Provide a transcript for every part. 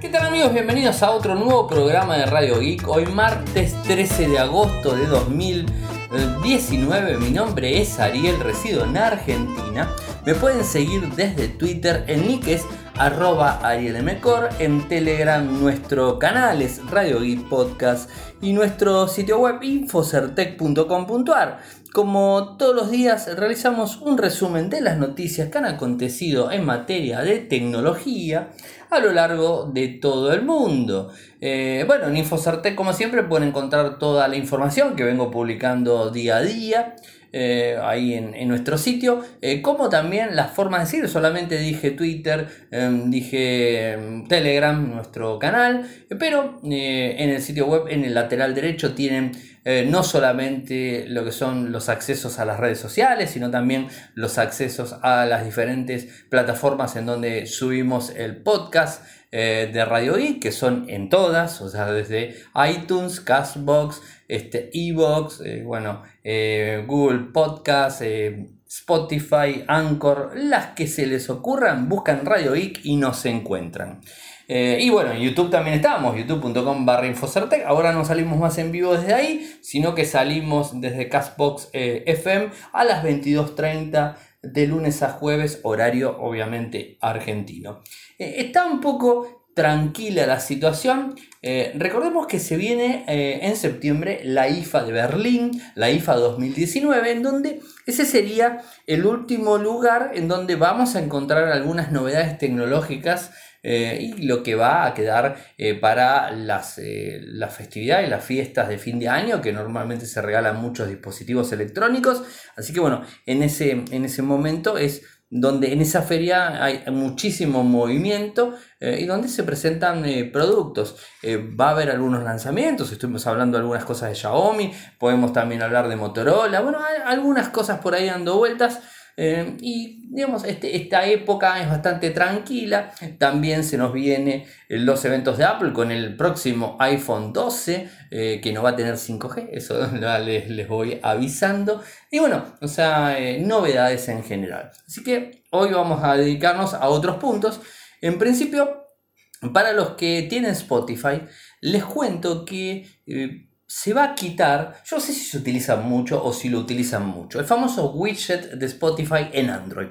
¿Qué tal amigos? Bienvenidos a otro nuevo programa de Radio Geek. Hoy martes 13 de agosto de 2019. Mi nombre es Ariel, resido en Argentina. Me pueden seguir desde Twitter, el nick es arroba arielmcor, en Telegram nuestro canal es Radio Geek Podcast y nuestro sitio web infocertec.com.ar. Como todos los días realizamos un resumen de las noticias que han acontecido en materia de tecnología a lo largo de todo el mundo. Eh, bueno, en Infocertec como siempre pueden encontrar toda la información que vengo publicando día a día. Eh, ahí en, nuestro sitio, eh, como también las formas de decir, solamente dije Twitter, em, dije em, Telegram, nuestro canal, pero en el sitio web, en el lateral derecho, tienen no solamente lo que son los accesos a las redes sociales, sino también los accesos a las diferentes plataformas en donde subimos el podcast. Eh, de Radio I, que son en todas, o sea, desde iTunes, Castbox, este, Evox, eh, bueno, eh, Google Podcast, Spotify, Anchor, las que se les ocurran, buscan Radio Geek y nos encuentran. y bueno, en YouTube también estamos, youtube.com barra Infocertec. Ahora no salimos más en vivo desde ahí, sino que salimos desde Castbox FM a las 22.30 de lunes a jueves, horario obviamente argentino. Eh, está un poco tranquila la situación. Eh, recordemos que se viene eh, en septiembre la IFA de Berlín, la IFA 2019, en donde ese sería el último lugar en donde vamos a encontrar algunas novedades tecnológicas eh, y lo que va a quedar para las, las festividades las fiestas de fin de año, que normalmente se regalan muchos dispositivos electrónicos. Así que bueno, en ese, en ese momento es donde en esa feria hay muchísimo movimiento y donde se presentan productos. va a haber algunos lanzamientos, estuvimos hablando de algunas cosas de Xiaomi, podemos también hablar de Motorola, bueno, algunas cosas por ahí dando vueltas. Eh, y digamos, este, esta época es bastante tranquila. También se nos vienen los eventos de Apple con el próximo iPhone 12, eh, que no va a tener 5G, eso les, les voy avisando. Y bueno, o sea, eh, novedades en general. Así que hoy vamos a dedicarnos a otros puntos. En principio, para los que tienen Spotify, les cuento que se va a quitar, yo no sé si se utiliza mucho o si lo utilizan mucho, el famoso widget de Spotify en Android.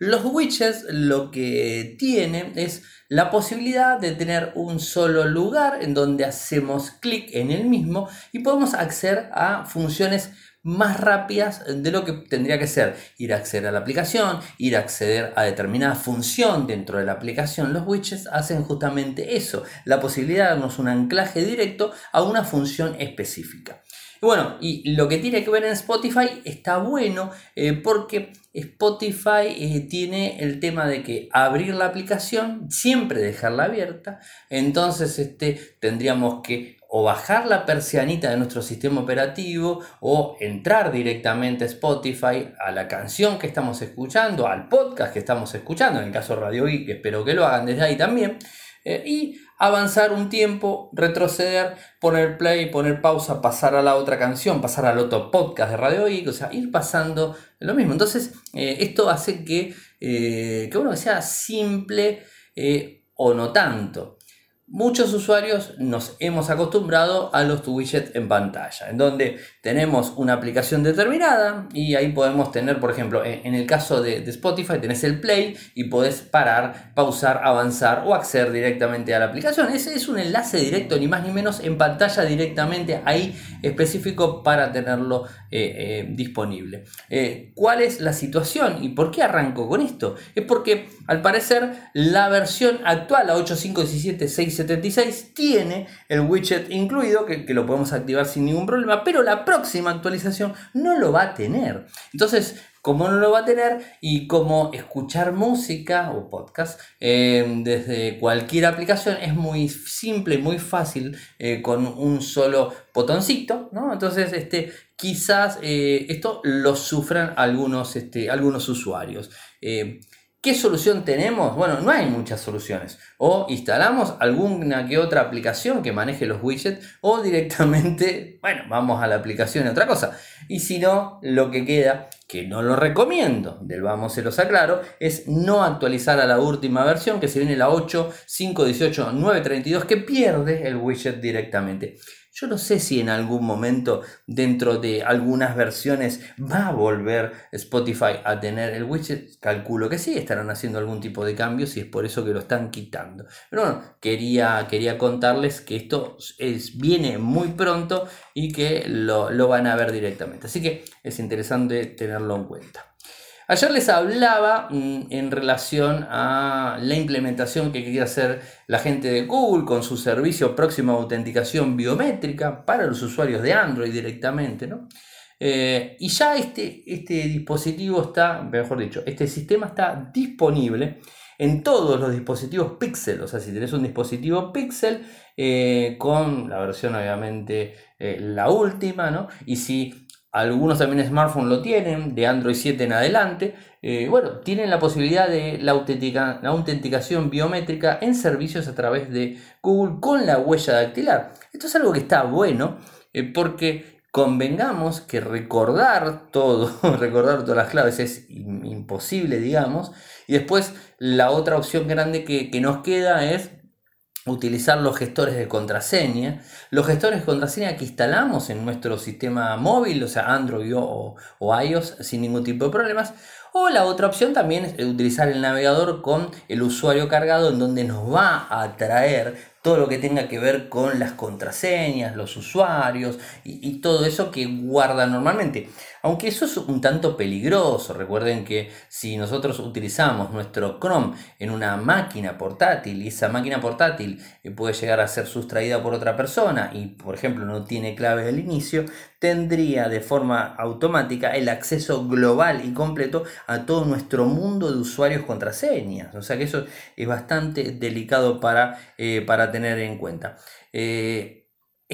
Los widgets lo que tienen es la posibilidad de tener un solo lugar en donde hacemos clic en el mismo y podemos acceder a funciones más rápidas de lo que tendría que ser ir a acceder a la aplicación, ir a acceder a determinada función dentro de la aplicación. Los widgets hacen justamente eso, la posibilidad de darnos un anclaje directo a una función específica. Bueno, y lo que tiene que ver en Spotify está bueno eh, porque Spotify eh, tiene el tema de que abrir la aplicación, siempre dejarla abierta, entonces este, tendríamos que o bajar la persianita de nuestro sistema operativo o entrar directamente a Spotify, a la canción que estamos escuchando, al podcast que estamos escuchando, en el caso Radio Geek, espero que lo hagan desde ahí también, eh, y avanzar un tiempo, retroceder, poner play, poner pausa, pasar a la otra canción, pasar al otro podcast de Radio Geek, o sea, ir pasando lo mismo. Entonces, eh, esto hace que, eh, que uno sea simple o no tanto. Muchos usuarios nos hemos acostumbrado a los widgets en pantalla, en donde tenemos una aplicación determinada y ahí podemos tener, por ejemplo, en el caso de, Spotify, tenés el play y podés parar, pausar, avanzar o acceder directamente a la aplicación. Ese es un enlace directo, ni más ni menos, en pantalla directamente ahí específico para tenerlo eh, eh, disponible. Eh, ¿Cuál es la situación y por qué arranco con esto? Es porque al parecer la versión actual, la 85176 76 tiene el widget incluido, que, lo podemos activar sin ningún problema, pero la próxima actualización no lo va a tener. Entonces, como no lo va a tener y como escuchar música o podcast eh, desde cualquier aplicación es muy simple, muy fácil eh, con un solo botoncito, ¿no? Entonces, este, quizás eh, esto lo sufran algunos, este, algunos usuarios. ¿Qué solución tenemos? Bueno, no hay muchas soluciones. O instalamos alguna que otra aplicación que maneje los widgets o directamente, bueno, vamos a la aplicación y otra cosa. Y si no, lo que queda, que no lo recomiendo, del vamos se los aclaro, es no actualizar a la última versión que se viene la 8, 5, 18, 9, 32 que pierde el widget directamente. Yo no sé si en algún momento dentro de algunas versiones va a volver Spotify a tener el widget. Calculo que sí, estarán haciendo algún tipo de cambios y es por eso que lo están quitando. Pero bueno, quería, quería contarles que esto es, viene muy pronto y que lo, lo van a ver directamente. Así que es interesante tenerlo en cuenta. Ayer les hablaba mm, en relación a la implementación que quería hacer la gente de Google con su servicio próximo a autenticación biométrica para los usuarios de Android directamente, ¿no? Eh, y ya este, este dispositivo está, mejor dicho, este sistema está disponible en todos los dispositivos Pixel. O sea, si tenés un dispositivo Pixel eh, con la versión obviamente eh, la última, ¿no? Y si algunos también smartphones lo tienen, de Android 7 en adelante. Eh, bueno, tienen la posibilidad de la, autenticación biométrica en servicios a través de Google con la huella dactilar. Esto es algo que está bueno eh, porque convengamos que recordar todo, recordar todas las claves es imposible, digamos. Y después la otra opción grande que, que nos queda es utilizar los gestores de contraseña. Los gestores de contraseña que instalamos en nuestro sistema móvil, o sea, Android o, iOS, sin ningún tipo de problemas. O la otra opción también es utilizar el navegador con el usuario cargado en donde nos va a traer todo lo que tenga que ver con las contraseñas, los usuarios y, todo eso que guarda normalmente. Aunque eso es un tanto peligroso, recuerden que si nosotros utilizamos nuestro Chrome en una máquina portátil y esa máquina portátil eh, puede llegar a ser sustraída por otra persona y por ejemplo no tiene clave del inicio, tendría de forma automática el acceso global y completo a todo nuestro mundo de usuarios contraseñas. O sea que eso es bastante delicado para, eh, para tener en cuenta. Eh,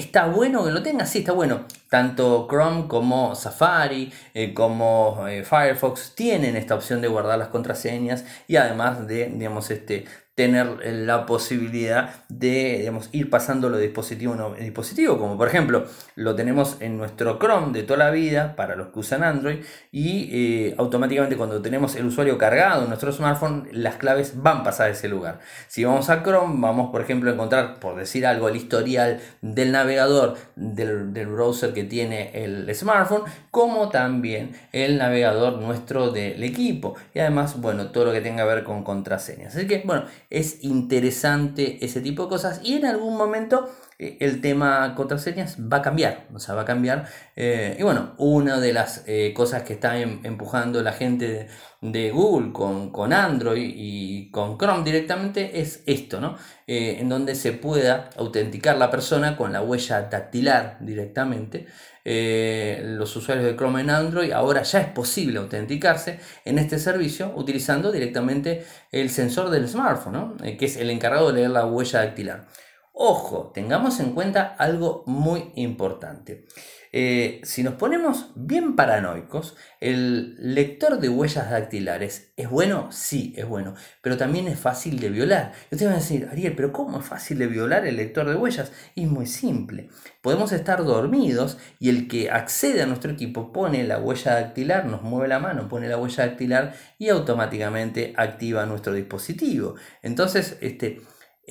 ¿Está bueno que lo tenga? Sí, está bueno. Tanto Chrome como Safari, eh, como Firefox tienen esta opción de guardar las contraseñas y además de, digamos, este, tener la posibilidad de digamos, ir pasándolo de dispositivo a dispositivo, como por ejemplo lo tenemos en nuestro Chrome de toda la vida para los que usan Android y eh, automáticamente cuando tenemos el usuario cargado en nuestro smartphone las claves van a pasar a ese lugar. Si vamos a Chrome vamos por ejemplo a encontrar, por decir algo, el historial del navegador del, del browser que tiene el smartphone como también el navegador nuestro del equipo y además bueno todo lo que tenga que ver con contraseñas. Así que bueno es interesante ese tipo de cosas y en algún momento eh, el tema contraseñas va a cambiar, o sea, va a cambiar. Eh, y bueno, una de las eh, cosas que está em, empujando la gente de, Google con, Android y con Chrome directamente es esto, ¿no? en donde se pueda autenticar la persona con la huella dactilar directamente. Eh, los usuarios de Chrome en Android, ahora ya es posible autenticarse en este servicio utilizando directamente el sensor del smartphone, eh, que es el encargado de leer la huella dactilar. Ojo, tengamos en cuenta algo muy importante. Eh, si nos ponemos bien paranoicos, el lector de huellas dactilares es bueno, sí, es bueno, pero también es fácil de violar. Y ustedes van a decir, Ariel, pero ¿cómo es fácil de violar el lector de huellas? Es muy simple. Podemos estar dormidos y el que accede a nuestro equipo pone la huella dactilar, nos mueve la mano, pone la huella dactilar y automáticamente activa nuestro dispositivo. Entonces, este,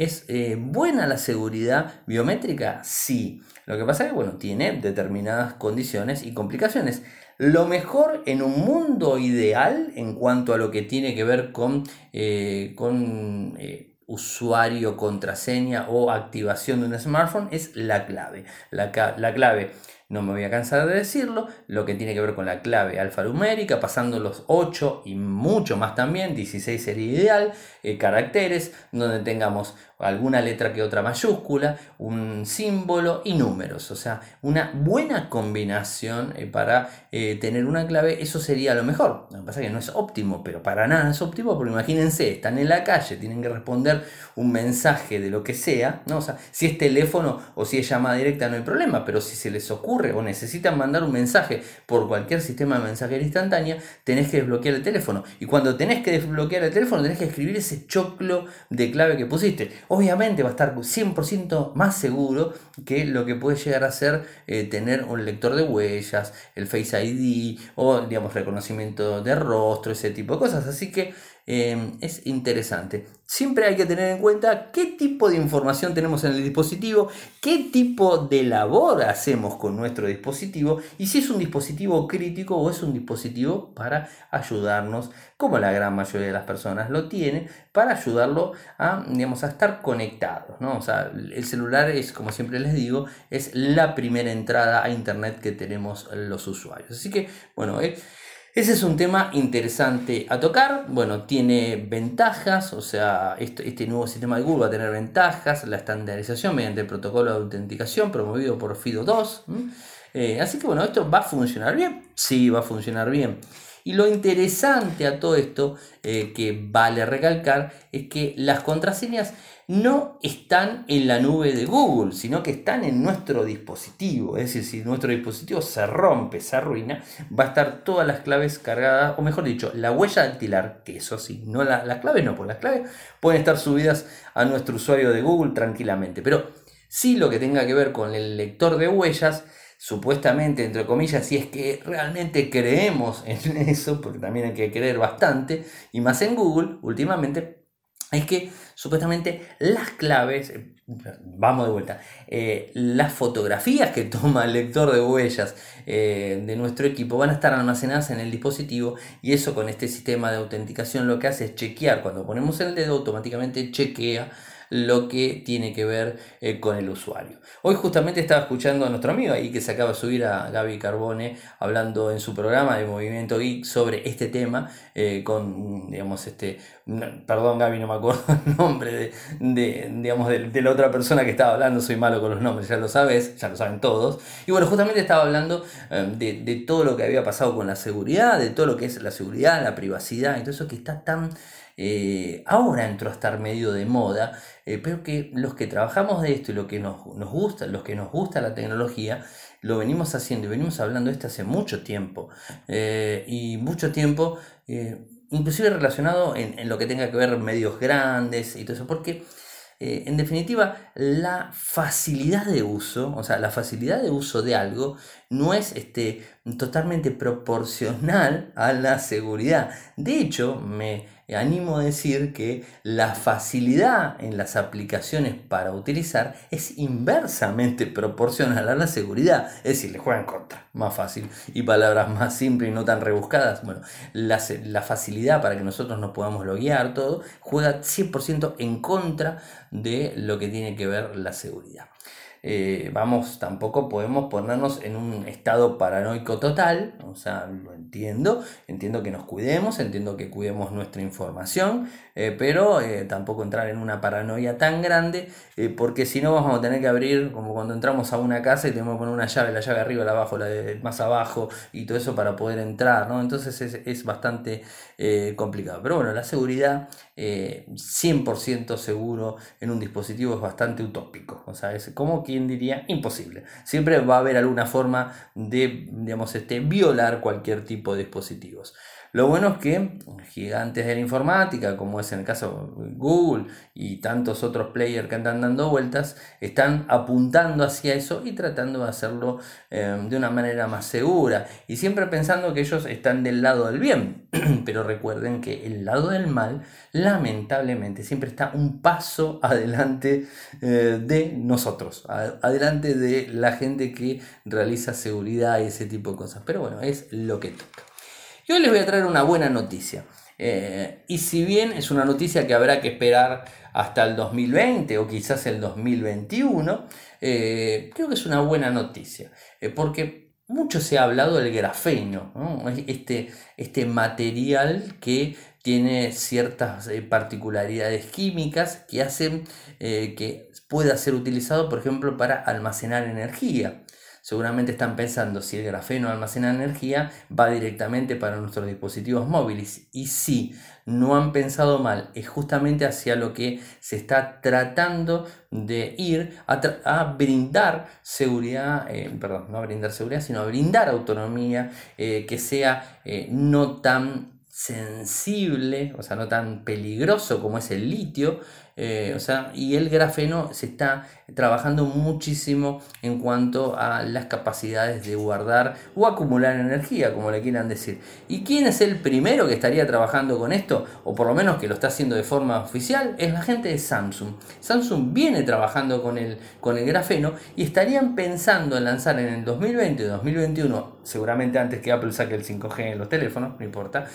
¿Es eh, buena la seguridad biométrica? Sí. Lo que pasa es que bueno, tiene determinadas condiciones y complicaciones. Lo mejor en un mundo ideal en cuanto a lo que tiene que ver con, eh, con eh, usuario, contraseña o activación de un smartphone es la clave. La, la clave no me voy a cansar de decirlo, lo que tiene que ver con la clave alfanumérica, pasando los 8 y mucho más también, 16 sería ideal, eh, caracteres, donde tengamos alguna letra que otra mayúscula, un símbolo y números. O sea, una buena combinación eh, para eh, tener una clave, eso sería lo mejor. Lo que pasa es que no es óptimo, pero para nada es óptimo, porque imagínense, están en la calle, tienen que responder un mensaje de lo que sea, ¿no? Sea, si es teléfono o si es llamada directa no hay problema, pero si se les ocurre o necesitan mandar un mensaje por cualquier sistema de mensajería instantánea, tenés que desbloquear el teléfono. Y cuando tenés que desbloquear el teléfono, tenés que escribir ese choclo de clave que pusiste. Obviamente va a estar 100% más seguro que lo que puede llegar a ser eh, tener un lector de huellas, el Face ID o digamos reconocimiento de rostro, ese tipo de cosas. Así que Em, es interesante. Siempre hay que tener en cuenta qué tipo de información tenemos en el dispositivo, qué tipo de labor hacemos con nuestro dispositivo y si es un dispositivo crítico o es un dispositivo para ayudarnos, como la gran mayoría de las personas lo tiene, para ayudarlo a, digamos, a estar conectados. ¿no? O sea, el celular es, como siempre les digo, es la primera entrada a Internet que tenemos los usuarios. Así que, bueno, eh, ese es un tema interesante a tocar. Bueno, tiene ventajas, o sea, este, este, nuevo sistema de Google va a tener ventajas, la estandarización mediante el protocolo de autenticación promovido por FIDO2. Eh, así que bueno, esto va a funcionar bien. Sí, va a funcionar bien. Y lo interesante a todo esto, eh, que vale recalcar, es que las contraseñas no están en la nube de Google, sino que están en nuestro dispositivo. Es decir, si nuestro dispositivo se rompe, se arruina, va a estar todas las claves cargadas, o mejor dicho, la huella dactilar, que eso sí, no las claves no, porque las claves pueden estar subidas a nuestro usuario de Google tranquilamente. Pero sí lo que tenga que ver con el lector de huellas, supuestamente, entre comillas, si es que realmente creemos en eso, porque también hay que creer bastante, y más en Google últimamente, es que supuestamente las claves, vamos de vuelta, eh, las fotografías que toma el lector de huellas eh, de nuestro equipo van a estar almacenadas en el dispositivo y eso con este sistema de autenticación lo que hace es chequear, cuando ponemos el dedo automáticamente chequea lo que tiene que ver eh, con el usuario. Hoy justamente estaba escuchando a nuestro amigo ahí que se acaba de subir a Gaby Carbone hablando en su programa de Movimiento Geek sobre este tema eh, con, digamos, este, perdón Gaby, no me acuerdo el nombre de, digamos, de, la otra persona que estaba hablando, soy malo con los nombres, ya lo sabes, ya lo saben todos. Y bueno, justamente estaba hablando eh, de, de todo lo que había pasado con la seguridad, de todo lo que es la seguridad, la privacidad y todo eso que está tan eh, ahora entró a estar medio de moda, eh, pero que los que trabajamos de esto y lo que nos, gusta, los que nos gusta la tecnología, lo venimos haciendo y venimos hablando de esto hace mucho tiempo. Eh, y mucho tiempo, inclusive relacionado en, en, lo que tenga que ver medios grandes y todo eso, porque en definitiva la facilidad de uso, o sea, la facilidad de uso de algo no es este, totalmente proporcional a la seguridad. De hecho, me animo a decir que la facilidad en las aplicaciones para utilizar es inversamente proporcional a la seguridad. Es decir, le juegan contra, más fácil. Y palabras más simples y no tan rebuscadas. Bueno, la, la facilidad para que nosotros nos podamos loguear, todo, juega 100% en contra de lo que tiene que ver la seguridad. Eh, vamos, tampoco podemos ponernos en un estado paranoico total, o sea, lo entiendo, entiendo que nos cuidemos, entiendo que cuidemos nuestra información, eh, pero eh, tampoco entrar en una paranoia tan grande, porque si no vamos a tener que abrir, como cuando entramos a una casa y tenemos que poner una llave, la llave arriba, la abajo, la de más abajo, y todo eso para poder entrar, ¿no? Entonces es, es bastante complicado. Pero bueno, la seguridad 100% seguro en un dispositivo es bastante utópico, o sea, es como quien diría imposible. Siempre va a haber alguna forma de, digamos, este, violar cualquier tipo de dispositivos. Lo bueno es que gigantes de la informática, como es en el caso de Google y tantos otros players que andan dando vueltas, están apuntando hacia eso y tratando de hacerlo eh, de una manera más segura. Y siempre pensando que ellos están del lado del bien. Pero recuerden que el lado del mal, lamentablemente, siempre está un paso adelante eh, de nosotros, adelante de la gente que realiza seguridad y ese tipo de cosas. Pero bueno, es lo que toca. Y hoy les voy a traer una buena noticia. Eh, y si bien es una noticia que habrá que esperar hasta el 2020 o quizás el 2021, eh, creo que es una buena noticia. Eh, porque mucho se ha hablado del grafeno, este, este material que tiene ciertas particularidades químicas que hacen que pueda ser utilizado, por ejemplo, para almacenar energía. Seguramente están pensando si el grafeno almacena energía, va directamente para nuestros dispositivos móviles. Y si no han pensado mal, es justamente hacia lo que se está tratando de ir a, brindar seguridad, eh, perdón, no a brindar seguridad, sino a brindar autonomía eh, que sea eh, no tan sensible, o sea, no tan peligroso como es el litio, eh, o sea, y el grafeno se está trabajando muchísimo en cuanto a las capacidades de guardar o acumular energía, como le quieran decir. ¿Y quién es el primero que estaría trabajando con esto? O por lo menos que lo está haciendo de forma oficial, es la gente de Samsung. Samsung viene trabajando con el, con el grafeno y estarían pensando en lanzar en el 2020 o 2021, seguramente antes que Apple saque el 5G en los teléfonos, no importa,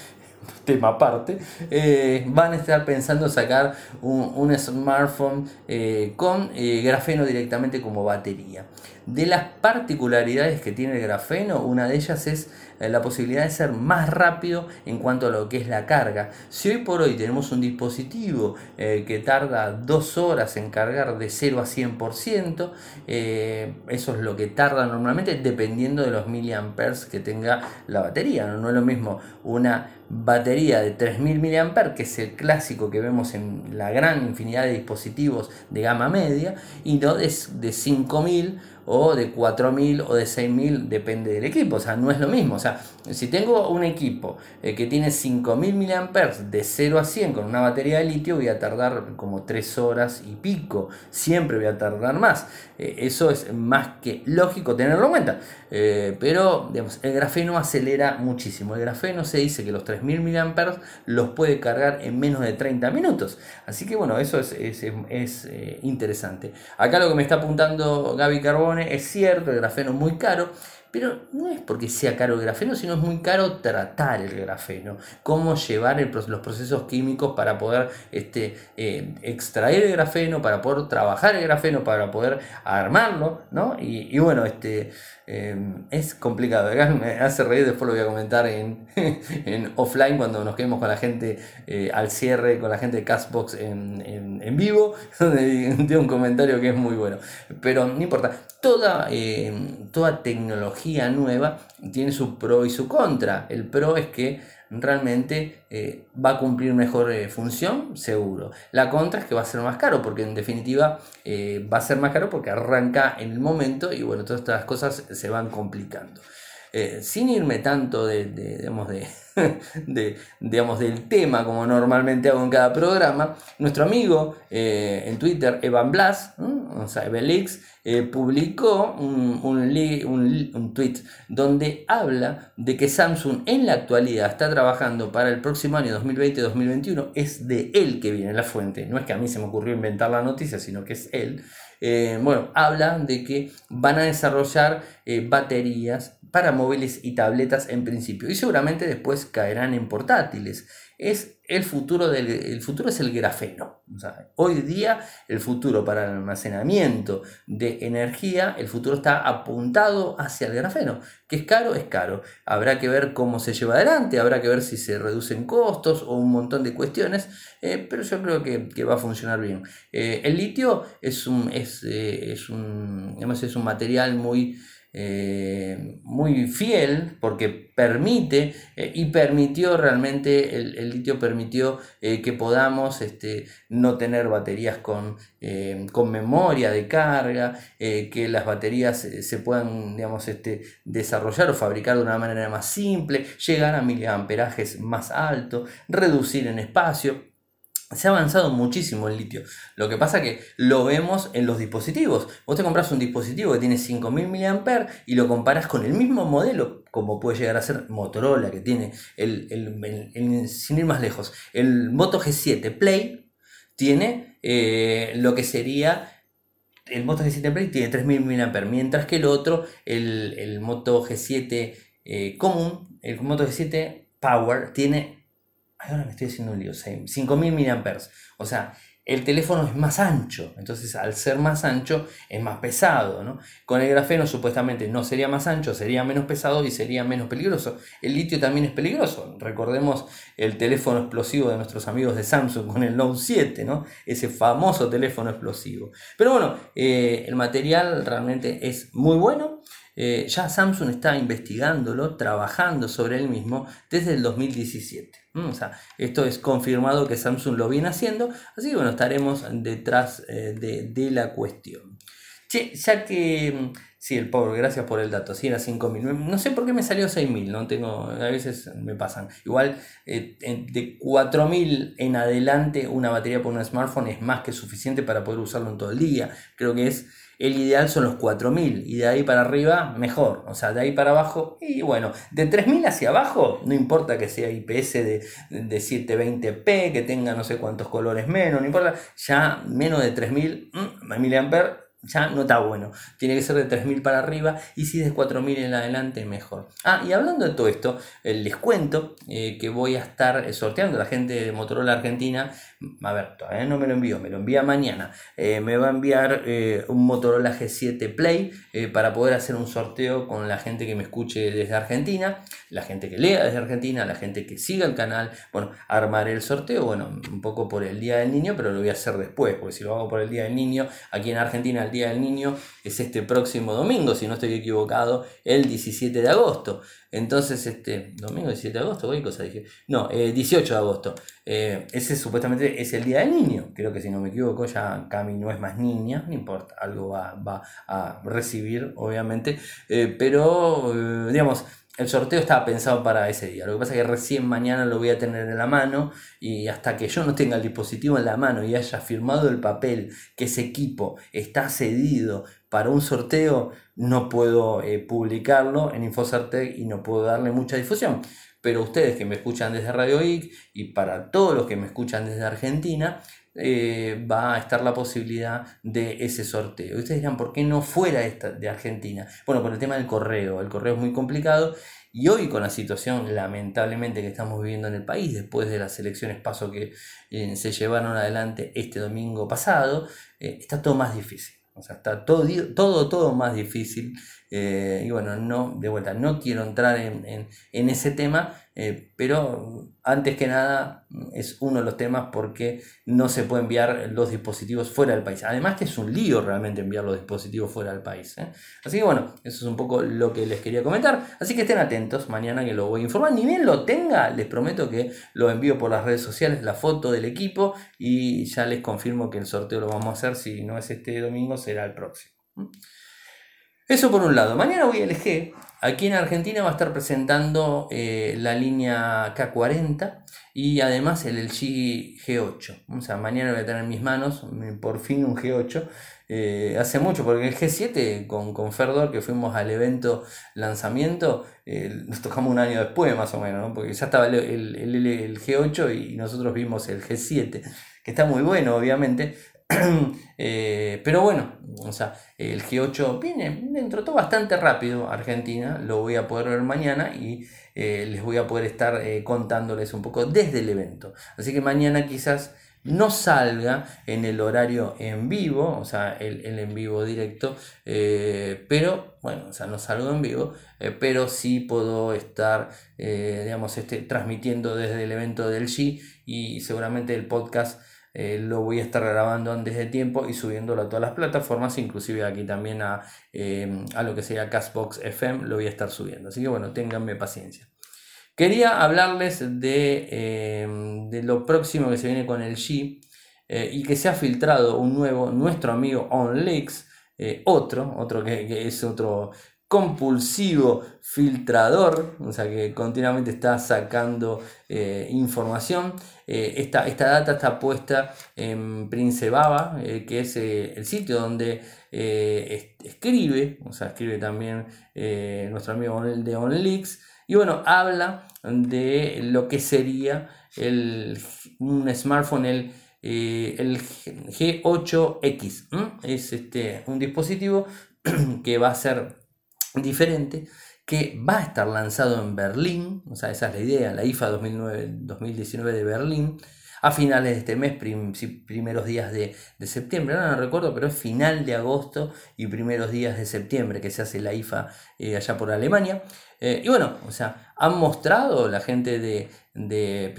tema aparte, eh, van a estar pensando sacar un, smartphone eh, con eh, grafeno directamente como batería. De las particularidades que tiene el grafeno, una de ellas es eh, la posibilidad de ser más rápido en cuanto a lo que es la carga. Si hoy por hoy tenemos un dispositivo eh, que tarda dos horas en cargar de 0 a 100%, eh, eso es lo que tarda normalmente dependiendo de los miliamperes que tenga la batería. No, es lo mismo una batería de 3000 mAh, que es el clásico que vemos en la gran infinidad de dispositivos de gama media, y no de, de 5000 o de 4.000 o de 6.000, depende del equipo, o sea, no es lo mismo. O sea, si tengo un equipo eh, que tiene 5.000 mAh de 0 a 100 con una batería de litio, voy a tardar como 3 horas y pico, siempre voy a tardar más. Eh, eso es más que lógico tenerlo en cuenta, eh, pero digamos, el grafeno acelera muchísimo. El grafeno se dice que los 3.000 mAh los puede cargar en menos de 30 minutos. Así que bueno, eso es, es, es interesante. Acá lo que me está apuntando Gaby Carbón es cierto, el grafeno es muy caro, pero no es porque sea caro el grafeno, sino es muy caro tratar el grafeno, cómo llevar los procesos químicos para poder este, eh, extraer el grafeno, para poder trabajar el grafeno, para poder armarlo, ¿no? Y, bueno, este, em, es complicado. me hace reír, después lo voy a comentar en, offline cuando nos quedemos con la gente eh, al cierre, con la gente de Castbox en, en, vivo, donde dio un comentario que es muy bueno. Pero no importa, toda, toda tecnología nueva tiene su pro y su contra. El pro es que realmente eh, va a cumplir mejor eh, función, seguro. La contra es que va a ser más caro, porque en definitiva eh, va a ser más caro porque arranca en el momento y bueno, todas estas cosas se van complicando. Sin irme tanto de, digamos, de, digamos, del tema como normalmente hago en cada programa, nuestro amigo en Twitter, Evan Blas, o sea, Evan Leaks, eh, publicó un, un, un, tweet donde habla de que Samsung en la actualidad está trabajando para el próximo año 2020-2021. Es de él que viene la fuente. No es que a mí se me ocurrió inventar la noticia, sino que es él. Eh, bueno, habla de que van a desarrollar eh, baterías para móviles y tabletas en principio y seguramente después caerán en portátiles es el futuro del el futuro es el grafeno. hoy día el futuro para el almacenamiento de energía, el futuro está apuntado hacia el grafeno, que es caro, es caro. Habrá que ver cómo se lleva adelante, habrá que ver si se reducen costos o un montón de cuestiones, eh, pero yo creo que, va a funcionar bien. Eh, el litio es un, es, eh, es un, es un material muy eh, muy fiel porque permite eh, y permitió realmente, el, litio permitió eh, que podamos este, no tener baterías con, con memoria de carga, que las baterías se puedan digamos, este, desarrollar o fabricar de una manera más simple, llegar a miliamperajes más altos, reducir en espacio. Se ha avanzado muchísimo el litio. Lo que pasa que lo vemos en los dispositivos. Vos te compras un dispositivo que tiene 5000 mAh y lo comparas con el mismo modelo, como puede llegar a ser Motorola, que tiene, el, sin ir más lejos, el Moto G7 Play tiene eh, lo que sería el Moto G7 Play tiene 3000 mAh, mientras que el otro, el, Moto G7 eh, común, el Moto G7 Power, tiene ahora me estoy haciendo un lío, 5000 mAh. O sea, el teléfono es más ancho, entonces al ser más ancho es más pesado. ¿no? Con el grafeno supuestamente no sería más ancho, sería menos pesado y sería menos peligroso. El litio también es peligroso. Recordemos el teléfono explosivo de nuestros amigos de Samsung con el Note 7, ¿no? ese famoso teléfono explosivo. Pero bueno, eh, el material realmente es muy bueno. Eh, ya Samsung está investigándolo, trabajando sobre él mismo desde el 2017. O sea, esto es confirmado que Samsung lo viene haciendo, así que bueno, estaremos detrás eh, de, la cuestión. Che, ya que Sí, el pobre, gracias por el dato. Sí, era 5.000. No sé por qué me salió 6.000, no tengo, a veces me pasan. Igual, eh, de 4.000 en adelante, una batería por un smartphone es más que suficiente para poder usarlo en todo el día. Creo que es, el ideal son los 4.000 y de ahí para arriba, mejor. O sea, de ahí para abajo, y bueno, de 3.000 hacia abajo, no importa que sea IPS de, de 720p, que tenga no sé cuántos colores menos, no importa, ya menos de 3.000 mmm, mAh ya no está bueno. Tiene que ser de 3.000 para arriba y si de 4.000 en adelante, mejor. Ah, y hablando de todo esto, eh, les cuento eh, que voy a estar sorteando a la gente de Motorola Argentina. A ver, todavía no me lo envío, me lo envía mañana. Eh, me va a enviar un Motorola G7 Play para poder hacer un sorteo con la gente que me escuche desde Argentina, la gente que lea desde Argentina, la gente que siga el canal. Bueno, armaré el sorteo, bueno, un poco por el Día del Niño, pero lo voy a hacer después, porque si lo hago por el Día del Niño, aquí en Argentina el Día del Niño es este próximo domingo, si no estoy equivocado, el 17 de agosto. Entonces, este, domingo 17 de agosto, ¿qué cosa dije? No, 18 eh, de agosto. Eh, ese supuestamente es el Día del Niño. Creo que si no me equivoco, ya Cami no es más niña, no importa, algo va, a recibir, obviamente. Eh, pero, digamos, el sorteo estaba pensado para ese día. Lo que pasa es que recién mañana lo voy a tener en la mano y hasta que yo no tenga el dispositivo en la mano y haya firmado el papel que ese equipo está cedido para un sorteo, no puedo eh, publicarlo en Infocertec y no puedo darle mucha difusión. Pero ustedes que me escuchan desde Radio Geek y para todos los que me escuchan desde Argentina, eh, va a estar la posibilidad de ese sorteo. Ustedes dirán, ¿por qué no fuera esta de Argentina? Bueno, por el tema del correo. El correo es muy complicado y hoy con la situación lamentablemente que estamos viviendo en el país, después de las elecciones paso que eh, se llevaron adelante este domingo pasado, eh, está todo más difícil. O sea, está todo, todo, todo más difícil. Eh, y bueno, no, de vuelta, no quiero entrar en, ese tema, eh, pero antes que nada es uno de los temas porque no se puede enviar los dispositivos fuera del país. Además que es un lío realmente enviar los dispositivos fuera del país. ¿eh? Así que bueno, eso es un poco lo que les quería comentar. Así que estén atentos, mañana que lo voy a informar. Ni bien lo tenga, les prometo que lo envío por las redes sociales, la foto del equipo y ya les confirmo que el sorteo lo vamos a hacer. Si no es este domingo, será el próximo. Eso por un lado. Mañana voy a LG. Aquí en Argentina va a estar presentando eh, la línea K40 y además el LG G8. O sea, mañana voy a tener en mis manos por fin un G8. Eh, hace mucho, porque el G7 con, con Ferdor, que fuimos al evento lanzamiento, eh, nos tocamos un año después más o menos, porque ya estaba el, el G8 y nosotros vimos el G7, que está muy bueno obviamente, Eh, pero bueno, o sea, el G8 viene dentro de todo bastante rápido Argentina, lo voy a poder ver mañana y eh, les voy a poder estar eh, contándoles un poco desde el evento. Así que mañana quizás no salga en el horario en vivo, o sea, el, en vivo directo, pero bueno, o sea, no salgo en vivo, pero sí puedo estar, digamos, este, transmitiendo desde el evento del G y seguramente el podcast eh, lo voy a estar grabando antes de tiempo y subiéndolo a todas las plataformas, inclusive aquí también a, eh, lo que sería Castbox FM lo voy a estar subiendo. Así que bueno, ténganme paciencia. Quería hablarles de, eh, de lo próximo que se viene con el G y que se ha filtrado un nuevo, nuestro amigo OnLeaks, otro, otro que, es otro compulsivo filtrador, o sea que continuamente está sacando eh, información. Eh, esta, data está puesta en Prince Baba, eh, que es el sitio donde escribe, o sea, escribe también nuestro amigo de OnLeaks, y bueno, habla de lo que sería el, un smartphone, el, el G8X. Es este, un dispositivo que va a ser diferente que va a estar lanzado en Berlín, o sea, esa es la idea, la IFA 2019 de Berlín, a finales de este mes, primeros días de, septiembre, no, recuerdo, pero es final de agosto y primeros días de septiembre que se hace la IFA eh, allá por Alemania. Eh, y bueno, o sea, han mostrado, la gente de, de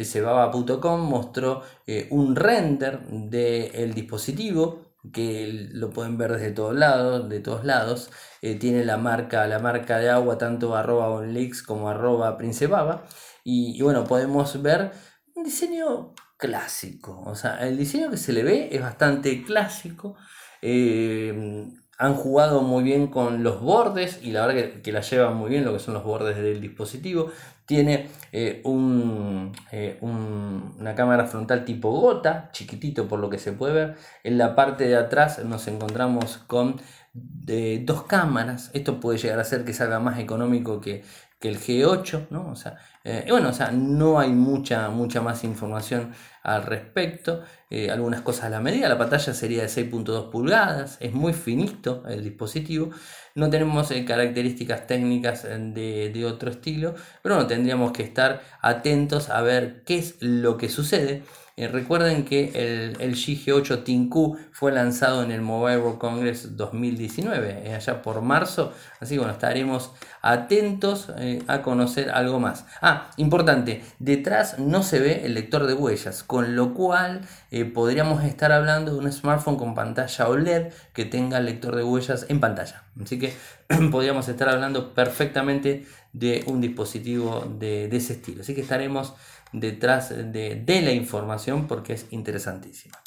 mostró eh, un render del dispositivo, que lo pueden ver desde todos lados, de todos lados. Eh, tiene la marca, la marca de agua tanto arroba onleaks como arroba princebaba. Y, y bueno, podemos ver un diseño clásico. O sea, el diseño que se le ve es bastante clásico. Eh, han jugado muy bien con los bordes y la verdad que, la llevan muy bien lo que son los bordes del dispositivo. Tiene eh, eh, una cámara frontal tipo gota, chiquitito por lo que se puede ver. En la parte de atrás nos encontramos con dos cámaras. Esto puede llegar a ser que salga más económico que, el G8, ¿no? O sea, eh, bueno, o sea, no hay mucha, mucha más información al respecto. Eh, algunas cosas a la medida. La pantalla sería de 6.2 pulgadas, es muy finito el dispositivo. No tenemos eh, características técnicas de, de, otro estilo, pero no tendríamos que estar atentos a ver qué es lo que sucede. Eh, recuerden que el, el G8 Tinku fue lanzado en el Mobile World Congress 2019, eh, allá por marzo. Así que bueno, estaremos atentos eh, a conocer algo más. Ah, importante, detrás no se ve el lector de huellas, con lo cual podríamos estar hablando de un smartphone con pantalla OLED que tenga el lector de huellas en pantalla. Así que podríamos estar hablando perfectamente de un dispositivo de, de ese estilo. Así que estaremos detrás de, la información porque es interesantísima.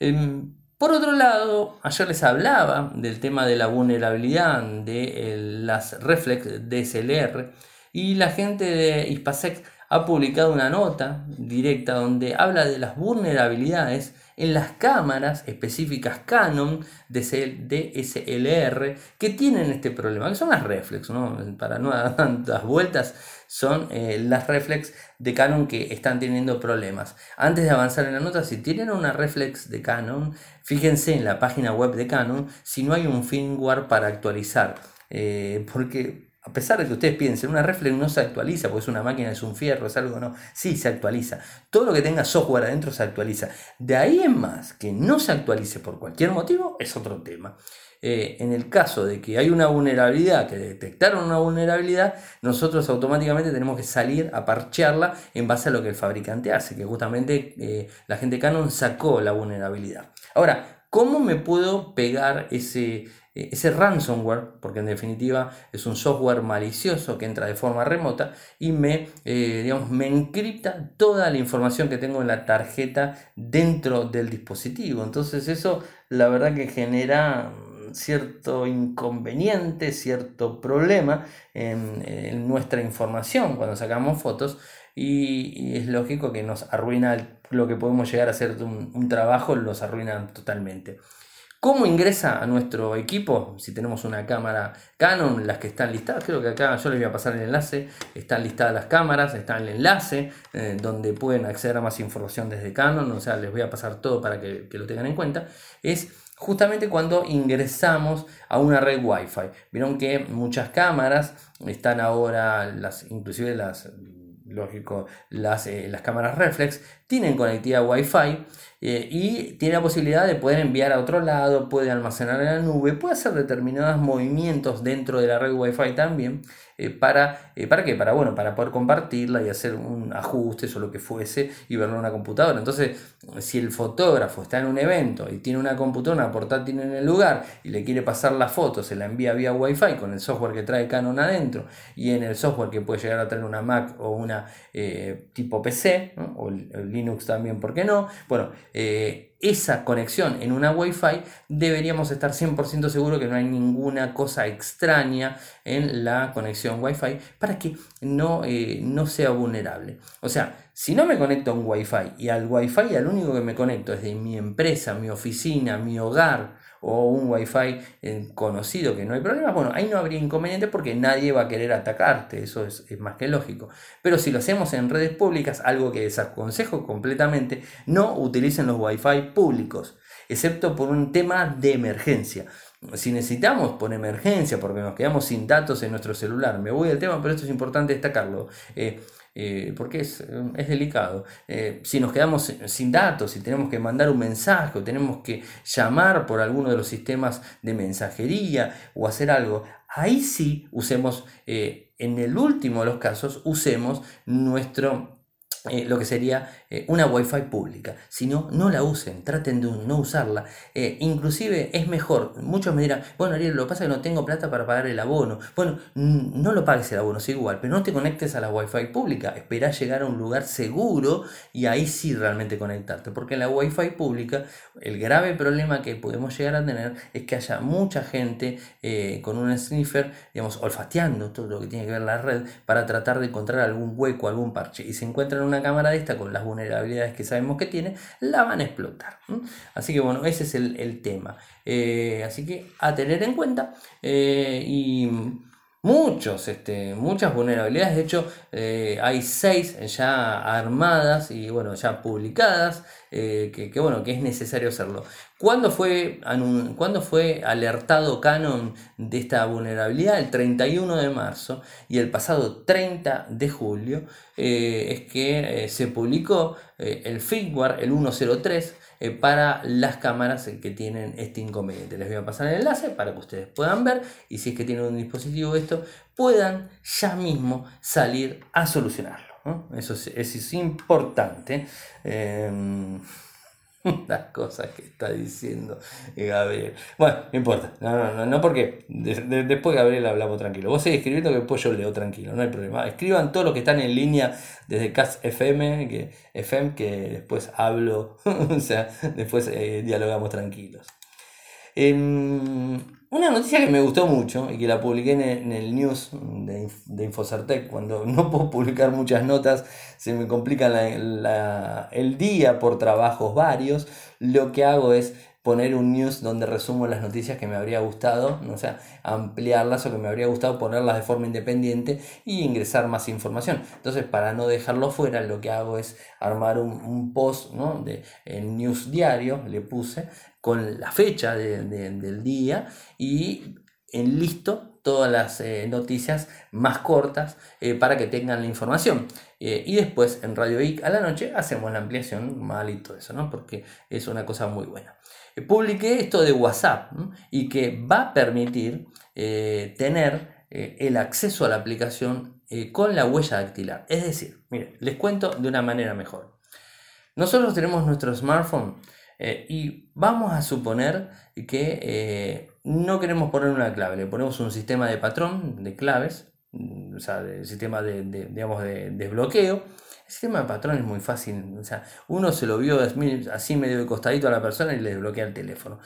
Em, por otro lado, ayer les hablaba del tema de la vulnerabilidad de las reflex DSLR y la gente de ISPASEC ha publicado una nota directa donde habla de las vulnerabilidades en las cámaras específicas Canon DSLR que tienen este problema, que son las reflex, para no dar tantas vueltas, son eh, las reflex de Canon que están teniendo problemas. Antes de avanzar en la nota, si tienen una reflex de Canon, fíjense en la página web de Canon si no hay un firmware para actualizar. Eh, porque a pesar de que ustedes piensen, una reflex no se actualiza porque es una máquina, es un fierro, es algo, no. Sí, se actualiza. Todo lo que tenga software adentro se actualiza. De ahí en más, que no se actualice por cualquier motivo, es otro tema. Eh, en el caso de que hay una vulnerabilidad, que detectaron una vulnerabilidad, nosotros automáticamente tenemos que salir a parchearla en base a lo que el fabricante hace, que justamente eh, la gente Canon sacó la vulnerabilidad. Ahora, ¿cómo me puedo pegar ese, eh, ese ransomware? Porque en definitiva es un software malicioso que entra de forma remota y me, digamos, me encripta toda la información que tengo en la tarjeta dentro del dispositivo. Entonces eso la verdad que genera cierto inconveniente, cierto problema en, nuestra información cuando sacamos fotos y, es lógico que nos arruina lo que podemos llegar a hacer un, trabajo, los arruina totalmente. ¿Cómo ingresa a nuestro equipo? Si tenemos una cámara Canon, las que están listadas, creo que acá yo les voy a pasar el enlace, están listadas las cámaras, está el enlace eh, donde pueden acceder a más información desde Canon, o sea, les voy a pasar todo para que, que lo tengan en cuenta. Es justamente cuando ingresamos a una red Wi-Fi. Vieron que muchas cámaras están ahora, las, inclusive las, lógico, las, eh, las cámaras reflex, tienen conectividad Wi-Fi eh, y tiene la posibilidad de poder enviar a otro lado, puede almacenar en la nube, puede hacer determinados movimientos dentro de la red Wi-Fi también eh, para, eh, ¿para qué? Para, bueno, para poder compartirla y hacer un ajuste o lo que fuese y verlo en una computadora. Entonces, si el fotógrafo está en un evento y tiene una computadora, una portátil en el lugar y le quiere pasar la foto, se la envía vía Wi-Fi con el software que trae Canon adentro y en el software que puede llegar a tener una Mac o una tipo PC o Linux también, ¿por qué no? Bueno, esa conexión en una Wi-Fi, deberíamos estar 100% seguros que no hay ninguna cosa extraña en la conexión Wi-Fi para que no, eh, no sea vulnerable. O sea, si no me conecto a un Wi-Fi y al Wi-Fi al único que me conecto es de mi empresa, mi oficina, mi hogar, o un wifi eh, conocido que no hay problema, bueno, ahí no habría inconveniente porque nadie va a querer atacarte, eso es, más que lógico. Pero si lo hacemos en redes públicas, algo que desaconsejo completamente, no utilicen los wifi públicos, excepto por un tema de emergencia. Si necesitamos por emergencia, porque nos quedamos sin datos en nuestro celular, me voy del tema, pero esto es importante destacarlo. Eh, eh, porque es, delicado. Eh, si nos quedamos sin datos, si tenemos que mandar un mensaje o tenemos que llamar por alguno de los sistemas de mensajería o hacer algo, ahí sí usemos, eh, en el último de los casos, usemos nuestro lo que sería eh, una Wi-Fi pública. Si no, no la usen, traten de no usarla. Eh, inclusive es mejor, muchos me dirán, bueno Ariel, lo que pasa es que no tengo plata para pagar el abono. Bueno, no lo pagues el abono, es igual, pero no te conectes a la Wi-Fi pública. Espera llegar a un lugar seguro y ahí sí realmente conectarte. Porque en la Wi-Fi pública, el grave problema que podemos llegar a tener es que haya mucha gente con un sniffer, digamos, olfateando todo lo que tiene que ver la red para tratar de encontrar algún hueco, algún parche. Y se encuentran una cámara de esta con las vulnerabilidades que sabemos que tiene, la van a explotar. Así que bueno, ese es el, tema. Eh, así que a tener en cuenta eh, y muchos, este, muchas vulnerabilidades. De hecho, eh, hay seis ya armadas y bueno, ya publicadas, que, bueno, que es necesario hacerlo. ¿Cuándo fue, fue alertado Canon de esta vulnerabilidad? El 31 de marzo y el pasado 30 de julio eh, es que eh, se publicó eh, el firmware, el 103, para las cámaras que tienen este inconveniente. Les voy a pasar el enlace para que ustedes puedan ver y si es que tienen un dispositivo esto, puedan ya mismo salir a solucionarlo. Eso, es, eso, es, importante. Las cosas que está diciendo Gabriel. Bueno, no importa. No, no, no, no porque después Gabriel hablamos tranquilo. Vos seguís escribiendo que después yo leo tranquilo, no hay problema. Escriban todo lo que están en línea desde Cast FM, que, FM, que después hablo, o sea, después eh, dialogamos tranquilos. Em, una noticia que me gustó mucho y que la publiqué en el, news de, de Infocertec, cuando no puedo publicar muchas notas, se me complica el día por trabajos varios, lo que hago es poner un news donde resumo las noticias que me habría gustado, sea, ampliarlas o que me habría gustado ponerlas de forma independiente y ingresar más información. Entonces, para no dejarlo fuera, lo que hago es armar un, post ¿no? de, news diario, le puse, con la fecha del día y en listo todas las eh, noticias más cortas eh, para que tengan la información. Eh, y después en Radio IC a la noche hacemos la ampliación mal y todo eso, ¿no? porque es una cosa muy buena. Publiqué esto de WhatsApp y que va a permitir tener el acceso a la aplicación con la huella dactilar. Es decir, miren, les cuento de una manera mejor. Nosotros tenemos nuestro smartphone eh, y vamos a suponer que eh, no queremos poner una clave, le ponemos un sistema de patrón de claves, mm, o sea, el sistema de, digamos, de desbloqueo. El sistema de patrón es muy fácil, o sea, uno se lo vio así medio de costadito a la persona y le desbloquea el teléfono.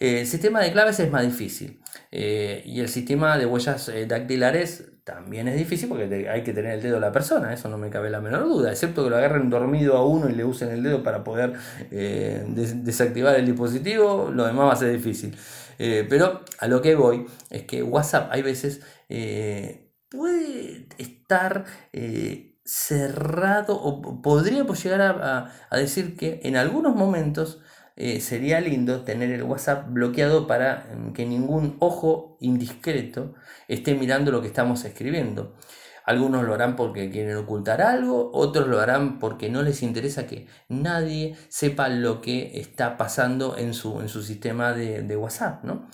Eh, el sistema de claves es más difícil y el sistema de huellas dactilares también es difícil porque hay que tener el dedo de la persona, eso no me cabe la menor duda, excepto que lo agarren dormido a uno y le usen el dedo para poder eh, desactivar el dispositivo, lo demás va a ser difícil. Eh, pero a lo que voy es que WhatsApp hay veces eh, puede estar cerrado o podríamos llegar a decir que en algunos momentos eh, sería lindo tener el WhatsApp bloqueado para mm, que ningún ojo indiscreto esté mirando lo que estamos escribiendo. Algunos lo harán porque quieren ocultar algo, otros lo harán porque no les interesa que nadie sepa lo que está pasando en su, en su sistema de, WhatsApp. ¿no?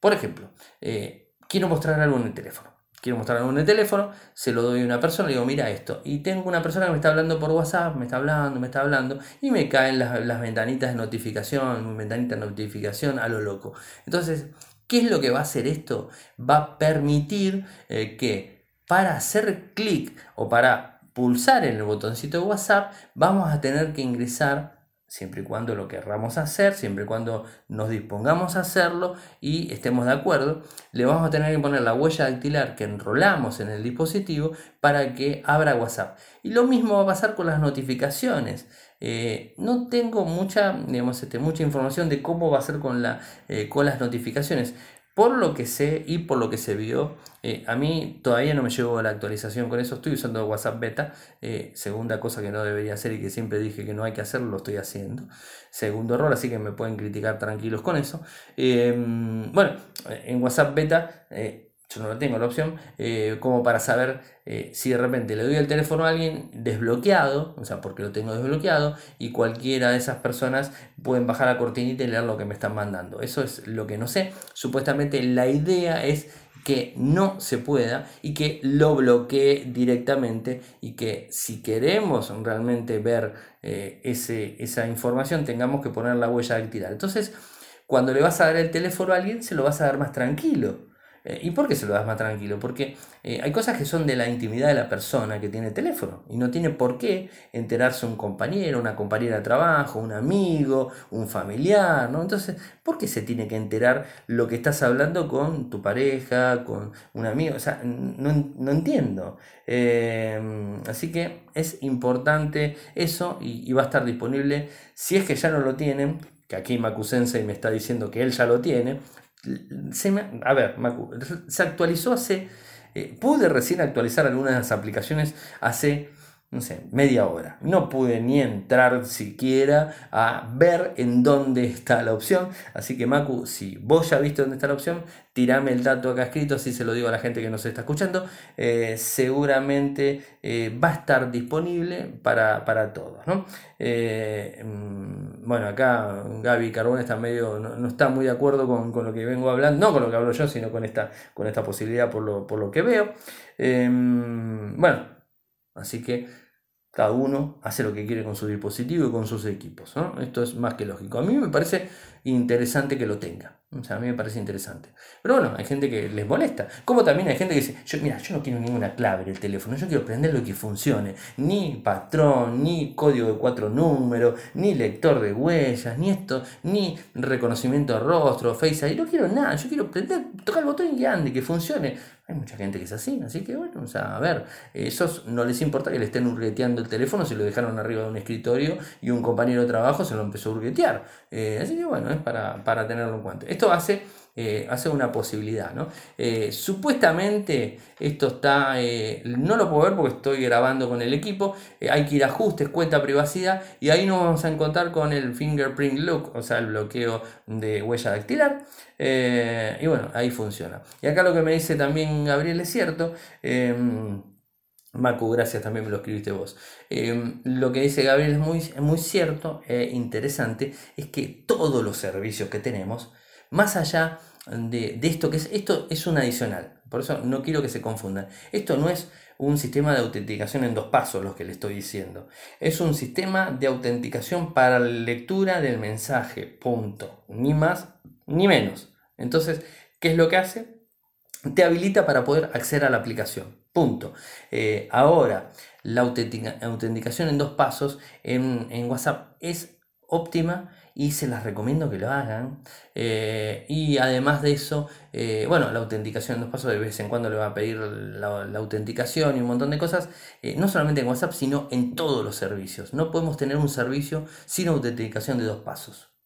Por ejemplo, eh, quiero mostrar algo en el teléfono quiero mostrar el teléfono, se lo doy a una persona, le digo, mira esto. Y tengo una persona que me está hablando por WhatsApp, me está hablando, me está hablando, y me caen las, ventanitas de notificación, ventanita de notificación a lo loco. Entonces, ¿qué es lo que va a hacer esto? Va a permitir eh, que para hacer clic o para pulsar en el botoncito de WhatsApp, vamos a tener que ingresar siempre y cuando lo querramos hacer, siempre y cuando nos dispongamos a hacerlo y estemos de acuerdo, le vamos a tener que poner la huella dactilar que enrolamos en el dispositivo para que abra WhatsApp. Y lo mismo va a pasar con las notificaciones. Eh, no tengo mucha, digamos, este, mucha información de cómo va a ser con, la, eh, con las notificaciones. Por lo que sé y por lo que se vio, eh, a mí todavía no me llegó la actualización con eso. Estoy usando WhatsApp Beta. Eh, segunda cosa que no debería hacer y que siempre dije que no hay que hacerlo, lo estoy haciendo. Segundo error, así que me pueden criticar tranquilos con eso. Em, bueno, en WhatsApp Beta eh, yo no tengo la opción, eh, como para saber eh, si de repente le doy el teléfono a alguien desbloqueado, o sea, porque lo tengo desbloqueado, y cualquiera de esas personas pueden bajar la cortinita y leer lo que me están mandando. Eso es lo que no sé. Supuestamente la idea es que no se pueda y que lo bloquee directamente y que si queremos realmente ver eh, ese, esa información tengamos que poner la huella dactilar. Entonces, cuando le vas a dar el teléfono a alguien, se lo vas a dar más tranquilo. Eh, ¿Y por qué se lo das más tranquilo? Porque eh, hay cosas que son de la intimidad de la persona que tiene el teléfono y no tiene por qué enterarse un compañero, una compañera de trabajo, un amigo, un familiar, ¿no? Entonces, ¿por qué se tiene que enterar lo que estás hablando con tu pareja, con un amigo? O sea, no, entiendo. Eh, así que es importante eso y, va a estar disponible si es que ya no lo tienen, que aquí Macu me está diciendo que él ya lo tiene, se a ver, se actualizó hace, eh, pude recién actualizar algunas aplicaciones hace no sé, media hora. No pude ni entrar siquiera a ver en dónde está la opción. Así que Macu, si vos ya viste dónde está la opción, tirame el dato acá escrito, así se lo digo a la gente que nos está escuchando. Eh, seguramente eh, va a estar disponible para, todos. Eh, mm, bueno, acá Gaby Carbón está medio, no, está muy de acuerdo con, lo que vengo hablando, no con lo que hablo yo, sino con esta, con esta posibilidad por lo, por lo que veo. bueno, Así que cada uno hace lo que quiere con su dispositivo y con sus equipos. Esto es más que lógico. A mí me parece interesante que lo tenga. O sea, a mí me parece interesante. Pero bueno, hay gente que les molesta. Como también hay gente que dice, yo, mira, yo no quiero ninguna clave en el teléfono, yo quiero prender lo que funcione. Ni patrón, ni código de cuatro números, ni lector de huellas, ni esto, ni reconocimiento de rostro, face ID. No quiero nada, yo quiero prender, tocar el botón y ande, que funcione. Hay mucha gente que es así, así que bueno, o sea, a ver, esos no les importa que le estén hurgueteando el teléfono si lo dejaron arriba de un escritorio y un compañero de trabajo se lo empezó a hurguetear. Eh, así que bueno, es para, para tenerlo en cuenta. Esto hace, eh, hace una posibilidad, ¿no? Eh, supuestamente esto está, eh, no lo puedo ver porque estoy grabando con el equipo, hay que ir a ajustes, cuenta privacidad y ahí nos vamos a encontrar con el fingerprint look, o sea, el bloqueo de huella dactilar. y bueno, ahí funciona. Y acá lo que me dice también Gabriel es cierto. Macu, gracias, también me lo escribiste vos. Em, lo que dice Gabriel es muy, muy cierto e interesante, es que todos los servicios que tenemos más allá de, esto, que es, esto es un adicional, por eso no quiero que se confundan. Esto no es un sistema de autenticación en dos pasos, lo que le estoy diciendo. Es un sistema de autenticación para la lectura del mensaje, punto. Ni más ni menos. Entonces, ¿qué es lo que hace? Te habilita para poder acceder a la aplicación. Punto. Eh, ahora, la autenticación en dos pasos en, WhatsApp es óptima y se las recomiendo que lo hagan. Eh, y además de eso, eh, bueno, la autenticación en dos pasos de vez en cuando le va a pedir la, autenticación y un montón de cosas, no solamente en WhatsApp, sino en todos los servicios. No podemos tener un servicio sin autenticación de dos pasos.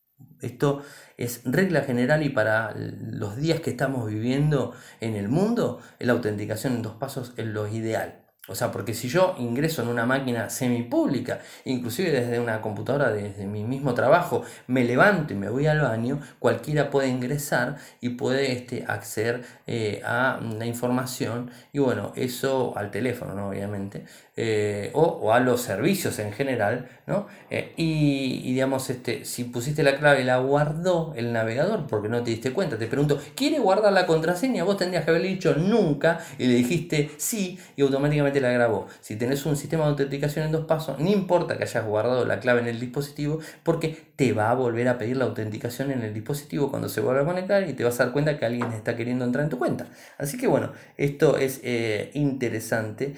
Esto es regla general y para los días que estamos viviendo en el mundo, la autenticación en dos pasos es lo ideal. O sea, porque si yo ingreso en una máquina semipública, inclusive desde una computadora, desde mi mismo trabajo, me levanto y me voy al baño, cualquiera puede ingresar y puede este, acceder eh, a la información y bueno, eso al teléfono, ¿no? Obviamente, eh, o, a los servicios en general, ¿no? Eh, y, digamos, este, si pusiste la clave y la guardó el navegador porque no te diste cuenta, te pregunto, ¿quiere guardar la contraseña? Vos tendrías que haberle dicho nunca y le dijiste sí y automáticamente la grabó. Si tenés un sistema de autenticación en dos pasos, no importa que hayas guardado la clave en el dispositivo porque te va a volver a pedir la autenticación en el dispositivo cuando se vuelva a conectar y te vas a dar cuenta que alguien está queriendo entrar en tu cuenta. Así que bueno, esto es eh, interesante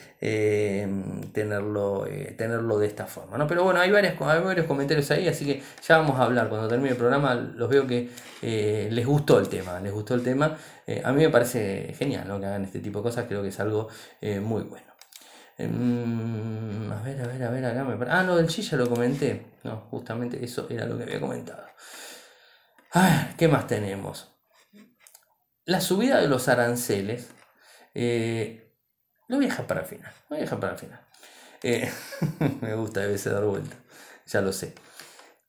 tenerlo, eh, tenerlo de esta forma. ¿no? Pero bueno, hay, varios, varios comentarios ahí, así que ya vamos a hablar. Cuando termine el programa los veo que eh, les gustó el tema, les gustó el tema. Eh, a mí me parece genial que hagan este tipo de cosas, creo que es algo muy bueno. Em, a ver, a ver, a ver, acá me Ah, no, del chi ya lo comenté. No, justamente eso era lo que había comentado. A ver, ¿qué más tenemos? La subida de los aranceles. Lo voy para el final. Lo voy para el final. Eh, me gusta a veces dar vuelta. Ya lo sé.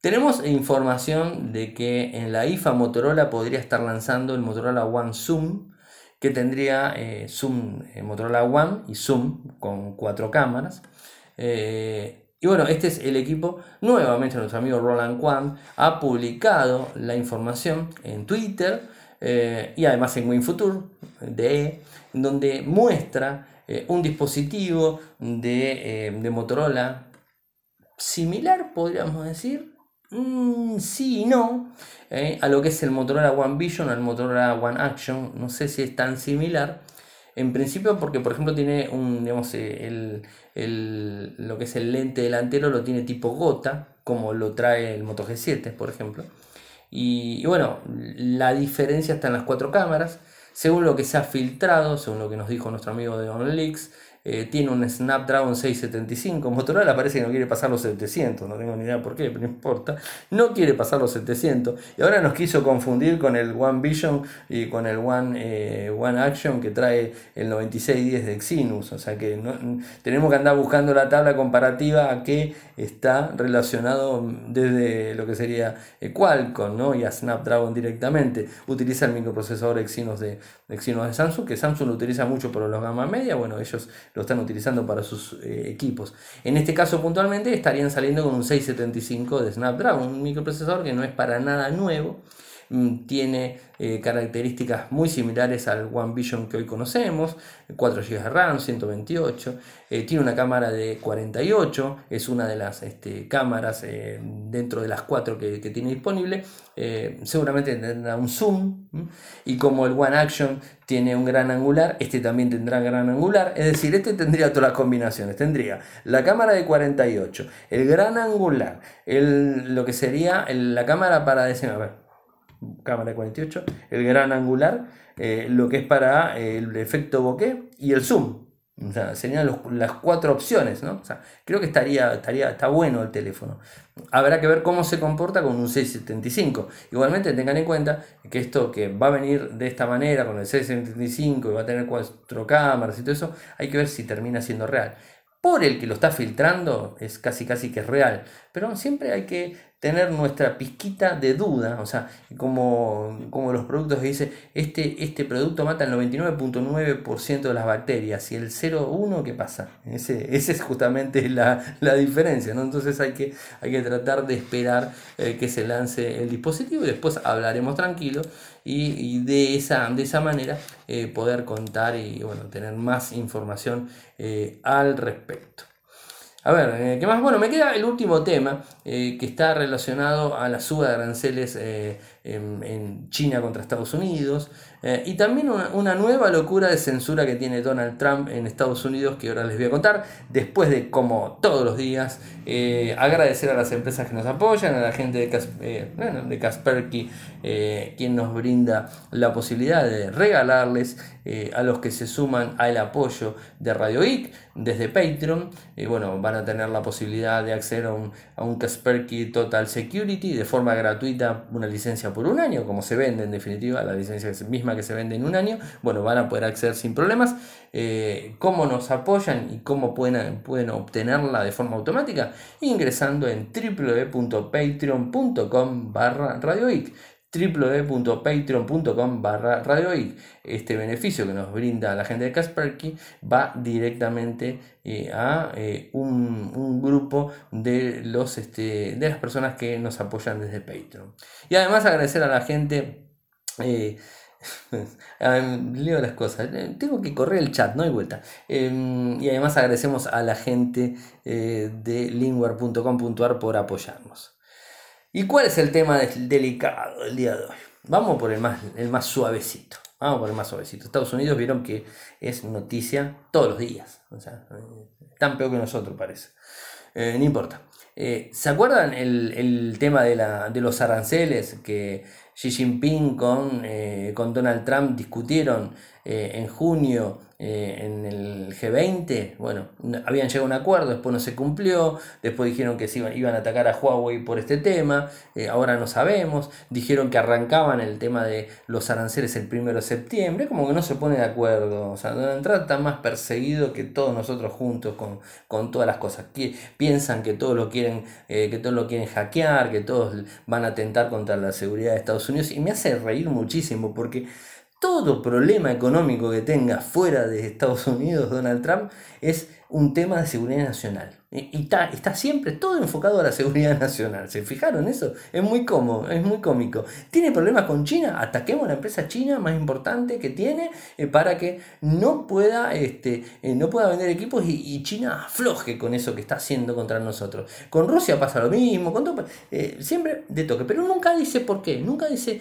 Tenemos información de que en la IFA Motorola podría estar lanzando el Motorola One Zoom, que tendría eh, Zoom, eh, Motorola One y Zoom con cuatro cámaras. y bueno, este es el equipo. Nuevamente nuestro amigo Roland Kwan ha publicado la información en Twitter y además en WinFuture de donde muestra un dispositivo de, de Motorola similar, podríamos decir, Mm, sí y no. Eh, a lo que es el Motorola One Vision, al Motorola One Action. No sé si es tan similar. En principio porque, por ejemplo, tiene un, digamos, eh, el, lo que es el lente delantero lo tiene tipo gota, como lo trae el Moto G7, por ejemplo. Y, bueno, la diferencia está en las cuatro cámaras. Según lo que se ha filtrado, según lo que nos dijo nuestro amigo de OnLeaks, eh, tiene un Snapdragon 675. Motorola parece que no quiere pasar los 700, no tengo ni idea por qué, pero no importa. No quiere pasar los 700 y ahora nos quiso confundir con el One Vision y con el One, eh, One Action que trae el 9610 de Exynos. O sea que tenemos que andar buscando la tabla comparativa a qué está relacionado desde lo que sería eh, Qualcomm ¿no? y a Snapdragon directamente. Utiliza el microprocesador Exynos de, Exynos de Samsung, que Samsung lo utiliza mucho por los gama media. Bueno, ellos lo están utilizando para sus eh, equipos. En este caso puntualmente estarían saliendo con un 675 de Snapdragon, un microprocesador que no es para nada nuevo, tiene eh, características muy similares al One Vision que hoy conocemos, 4 GB de RAM, 128, eh, tiene una cámara de 48, es una de las este, cámaras eh, dentro de las 4 que, tiene disponible, seguramente tendrá un zoom, y como el One Action tiene un gran angular, este también tendrá gran angular, es decir, este tendría todas las combinaciones, tendría la cámara de 48, el gran angular, el, lo que sería la cámara para decir, cámara de 48, el gran angular, eh, lo que es para eh, el efecto bokeh y el zoom. O sea, serían las cuatro opciones, ¿no? O sea, creo que estaría, estaría, está bueno el teléfono. Habrá que ver cómo se comporta con un 675. Igualmente tengan en cuenta que esto que va a venir de esta manera con el 675 y va a tener cuatro cámaras y todo eso, hay que ver si termina siendo real. Por el que lo está filtrando es casi casi que es real, pero siempre hay que tener nuestra pizquita de duda, o sea, como, como los productos que dice, este, este producto mata el 99.9% de las bacterias y el 0.1, ¿qué pasa? Ese, esa es justamente la, diferencia, ¿no? Entonces hay que, hay que tratar de esperar eh, que se lance el dispositivo y después hablaremos tranquilo y, de, esa, de esa manera eh, poder contar y bueno, tener más información eh, al respecto. A ver, eh, ¿qué más? Bueno, me queda el último tema eh, que está relacionado a la suba de aranceles eh, en, China contra Estados Unidos y también una, nueva locura de censura que tiene Donald Trump en Estados Unidos que ahora les voy a contar después de, como todos los días, agradecer a las empresas que nos apoyan, a la gente de, de Kasperky, quien nos brinda la posibilidad de regalarles a los que se suman al apoyo de Radio IC desde Patreon. bueno, van a tener la posibilidad de acceder a un, a un Kaspersky Total Security de forma gratuita, una licencia por un año, como se vende en definitiva, la licencia misma que se vende en un año, bueno, van a poder acceder sin problemas. Eh, ¿Cómo nos apoyan y cómo pueden, pueden obtenerla de forma automática? Ingresando en www.patreon.com barra radioic www.patreon.com barra radioic. Este beneficio que nos brinda la gente de Kasperky va directamente eh, a eh, un, grupo de, los, este, de las personas que nos apoyan desde Patreon. Y además agradecer a la gente... Eh, leo las cosas. Tengo que correr el chat, no hay vuelta. Em, y además agradecemos a la gente de linguar.com.ar por apoyarnos. ¿Y cuál es el tema delicado del día de hoy? Vamos por el más, el más suavecito. Vamos por el más suavecito. Estados Unidos vieron que es noticia todos los días. O sea, tan peor que nosotros parece. Eh, no importa. Eh, ¿Se acuerdan el, tema de, la, de, los aranceles que Xi Jinping con, eh, con Donald Trump discutieron en junio eh, en el G20, bueno, habían llegado a un acuerdo, después no se cumplió, después dijeron que se iban, a atacar a Huawei por este tema, eh, ahora no sabemos, dijeron que arrancaban el tema de los aranceles el 1 de septiembre, como que no se pone de acuerdo, o sea, Donald Trump está más perseguido que todos nosotros juntos con, con todas las cosas, que piensan que todos lo quieren, eh, que todos lo quieren hackear, que todos van a atentar contra la seguridad de Estados Unidos, y me hace reír muchísimo porque todo problema económico que tenga fuera de Estados Unidos Donald Trump es un tema de seguridad nacional. Y está, está, siempre todo enfocado a la seguridad nacional. ¿Se fijaron eso? Es muy cómodo, es muy cómico. ¿Tiene problemas con China? Ataquemos la empresa china más importante que tiene eh, para que no pueda, este, eh, no pueda vender equipos y, China afloje con eso que está haciendo contra nosotros. Con Rusia pasa lo mismo, con todo, eh, siempre de toque. Pero nunca dice por qué, nunca dice,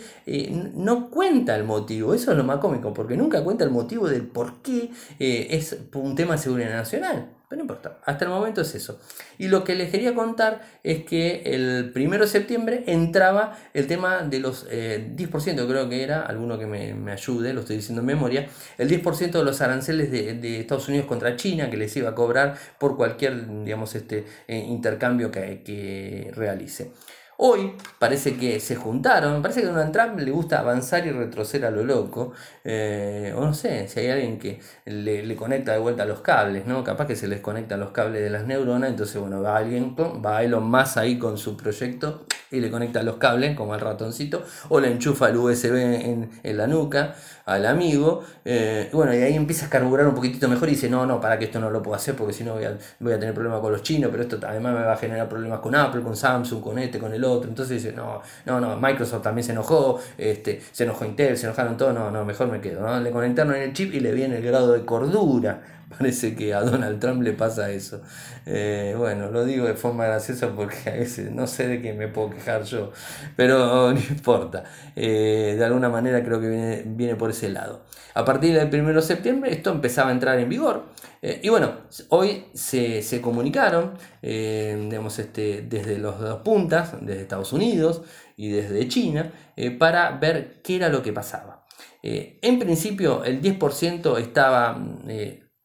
no cuenta el motivo. Eso es lo más cómico, porque nunca cuenta el motivo del por qué es un tema de seguridad nacional no importa, hasta el momento es eso. Y lo que les quería contar es que el 1 de septiembre entraba el tema de los 10%, eh, creo que era, alguno que me, ayude, lo estoy diciendo en memoria, el 10% de los aranceles de, Estados Unidos contra China que les iba a cobrar por cualquier, digamos, este, eh, intercambio que, que realice. Hoy parece que se juntaron, parece que a Donald Trump le gusta avanzar y retroceder a lo loco, eh, o no sé, si hay alguien que le, conecta de vuelta los cables, ¿no? Capaz que se les conectan los cables de las neuronas, entonces bueno, va alguien, va Elon Musk ahí con su proyecto y le conecta los cables, como al ratoncito, o le enchufa el USB en, en la nuca al amigo, eh, bueno, y ahí empieza a carburar un poquitito mejor y dice, no, no, para que esto no lo puedo hacer porque si no voy a, voy a tener problemas con los chinos, pero esto además me va a generar problemas con Apple, con Samsung, con este, con el otro, entonces dice, no, no, no, Microsoft también se enojó, este, se enojó Intel, se enojaron todos, no, no, mejor me quedo. Le conectaron en el chip y le viene el grado de cordura Parece que a Donald Trump le pasa eso. Eh, bueno, lo digo de forma graciosa porque a veces no sé de qué me puedo quejar yo, pero no importa. Eh, de alguna manera creo que viene, por ese lado. A partir del 1 de septiembre esto empezaba a entrar en vigor. Eh, y bueno, hoy se, comunicaron, digamos, este, desde los dos puntas, desde Estados Unidos y desde China, para ver qué era lo que pasaba. en principio el 10% estaba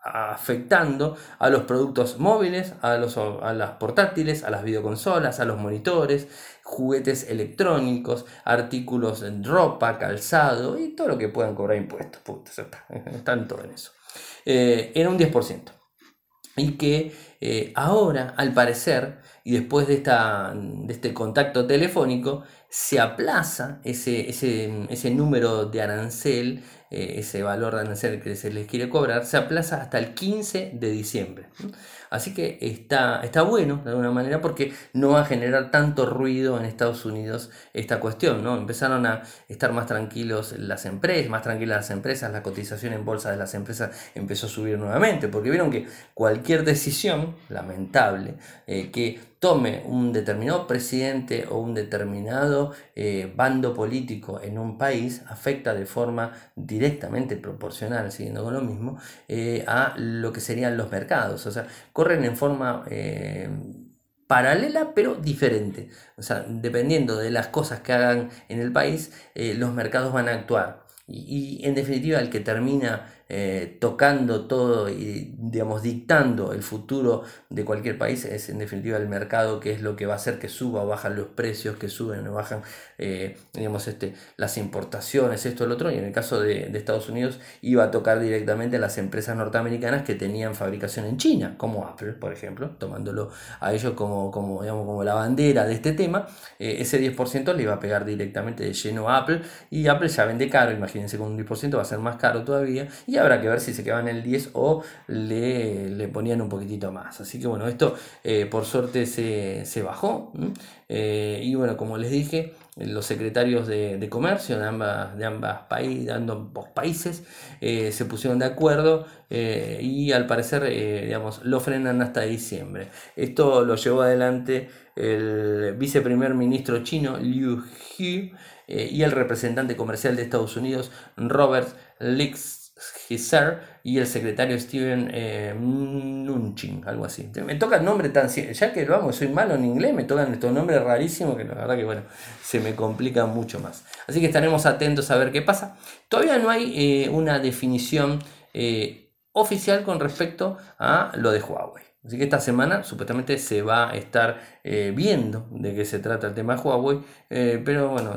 afectando a los productos móviles, a, los, a las portátiles, a las videoconsolas, a los monitores, juguetes electrónicos, artículos en ropa, calzado y todo lo que puedan cobrar impuestos. están todo en eso. Eh, era un 10%. Y que eh, ahora, al parecer, y después de, esta, de este contacto telefónico, se aplaza ese, ese, ese número de arancel eh, ese valor de arancel que se les quiere cobrar, se aplaza hasta el 15 de diciembre. Así que está, está bueno de alguna manera porque no va a generar tanto ruido en Estados Unidos esta cuestión. ¿no? Empezaron a estar más tranquilos las empresas, más tranquilas las empresas, la cotización en bolsa de las empresas empezó a subir nuevamente porque vieron que cualquier decisión lamentable eh, que tome un determinado presidente o un determinado eh, bando político en un país afecta de forma directamente proporcional, siguiendo con lo mismo, eh, a lo que serían los mercados. O sea, corren en forma eh, paralela pero diferente. O sea, dependiendo de las cosas que hagan en el país, los mercados van a actuar. y en definitiva el que termina eh, tocando todo y digamos dictando el futuro de cualquier país es en definitiva el mercado que es lo que va a hacer que suba o bajan los precios que suben o bajan eh, digamos este las importaciones esto el otro. Y en el caso de, Estados Unidos iba a tocar directamente a las empresas norteamericanas que tenían fabricación en China como Apple por ejemplo tomándolo a ellos como como digamos como la bandera de este tema. Eh, ese 10% le iba a pegar directamente de lleno a Apple y Apple ya vende caro imagínense con un 10% va a ser más caro todavía habrá que ver si se quedaban en el 10 o le, ponían un poquitito más. Así que bueno, esto eh, por suerte se, bajó. Eh, y bueno, como les dije, los secretarios de, comercio de ambas, de ambos países eh, se pusieron de acuerdo y al parecer digamos, lo frenan hasta diciembre. Esto lo llevó adelante el viceprimer ministro chino Liu He y el representante comercial de Estados Unidos Robert Lix y el secretario Steven eh, algo así. Me toca el nombre tan. Ya que vamos, soy malo en inglés, me tocan estos nombres rarísimos que la verdad que bueno, se me complica mucho más. Así que estaremos atentos a ver qué pasa. Todavía no hay eh, una definición eh, oficial con respecto a lo de Huawei. Así que esta semana supuestamente se va a estar eh, viendo de qué se trata el tema de Huawei, pero bueno,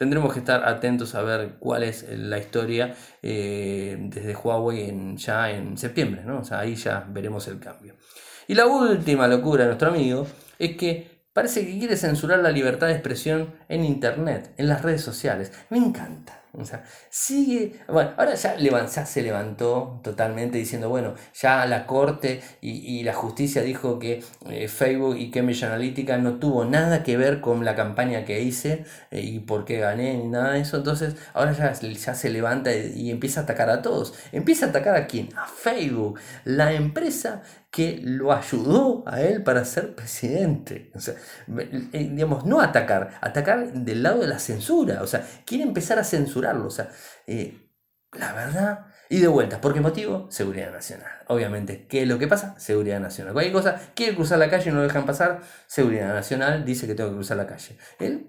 tendremos que estar atentos a ver cuál es la historia eh, desde Huawei en, ya en septiembre, ¿no? O sea, ahí ya veremos el cambio. Y la última locura de nuestro amigo es que parece que quiere censurar la libertad de expresión en Internet, en las redes sociales. Me encanta. O sea, sigue. Bueno, ahora ya, se levantó totalmente diciendo, bueno, ya la corte y, la justicia dijo que eh, Facebook y Cambridge Analytica no tuvo nada que ver con la campaña que hice eh, y por qué gané ni nada de eso. Entonces, ahora ya, ya se levanta y, empieza a atacar a todos. Empieza a atacar a quién? A Facebook, la empresa que lo ayudó a él para ser presidente. O sea, eh, digamos, no atacar, atacar del lado de la censura. O sea, quiere empezar a censurarlo. O sea, eh, la verdad y de vuelta, ¿por qué motivo? Seguridad nacional. Obviamente, ¿qué es lo que pasa? Seguridad nacional. Cualquier cosa, quiere cruzar la calle y no lo dejan pasar, Seguridad nacional dice que tengo que cruzar la calle.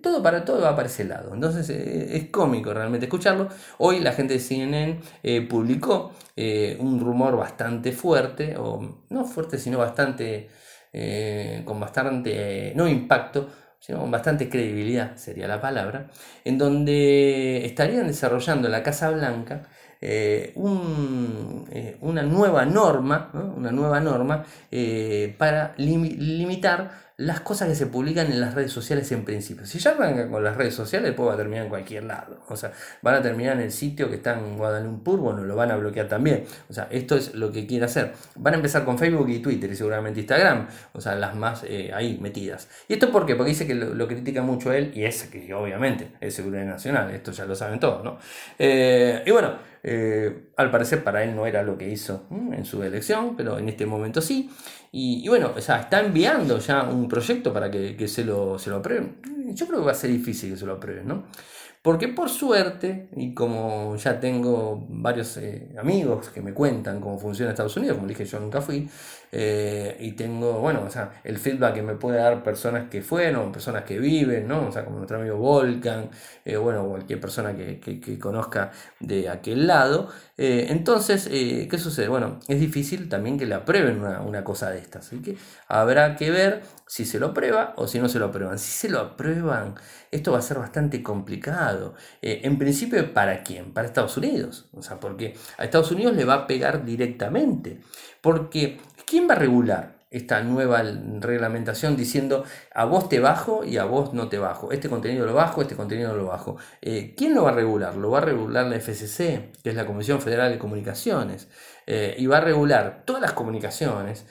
Todo para todo va para ese lado. Entonces eh, es cómico realmente escucharlo. Hoy la gente de CNN eh, publicó eh, un rumor bastante fuerte, o no fuerte, sino bastante, con bastante, no impacto, sino con bastante credibilidad sería la palabra, en donde estarían desarrollando la Casa Blanca eh, eh, una nueva norma, una nueva norma eh, para limitar las cosas que se publican en las redes sociales en principio. Si ya arrancan con las redes sociales, después va a terminar en cualquier lado. O sea, van a terminar en el sitio que está en Guadalupe, bueno, lo van a bloquear también. O sea, esto es lo que quiere hacer. Van a empezar con Facebook y Twitter y seguramente Instagram. O sea, las más eh, ahí metidas. ¿Y esto por qué? Porque dice que lo, critica mucho él y es que obviamente es seguridad nacional. Esto ya lo saben todos, ¿no? Eh, y bueno, eh, al parecer para él no era lo que hizo en su elección, pero en este momento sí. Y, bueno, o sea, está enviando ya un proyecto para que, se, lo, se lo aprueben. Yo creo que va a ser difícil que se lo aprueben, ¿no? Porque por suerte, y como ya tengo varios eh, amigos que me cuentan cómo funciona Estados Unidos, como dije, yo nunca fui, eh, y tengo, bueno, o sea, el feedback que me puede dar personas que fueron, personas que viven, ¿no? O sea, como nuestro amigo Volcan, eh, bueno, cualquier persona que, que, conozca de aquel lado. entonces, ¿qué sucede? Bueno, es difícil también que le aprueben una, una cosa de estas, así que habrá que ver si se lo aprueba o si no se lo aprueban. Si se lo aprueban, esto va a ser bastante complicado. Eh, en principio, ¿para quién? Para Estados Unidos. O sea, porque a Estados Unidos le va a pegar directamente. Porque, ¿quién va a regular? esta nueva reglamentación diciendo a vos te bajo y a vos no te bajo. Este contenido lo bajo, este contenido lo bajo. Eh, ¿Quién lo va a regular? Lo va a regular la FCC, que es la Comisión Federal de Comunicaciones, eh, y va a regular todas las comunicaciones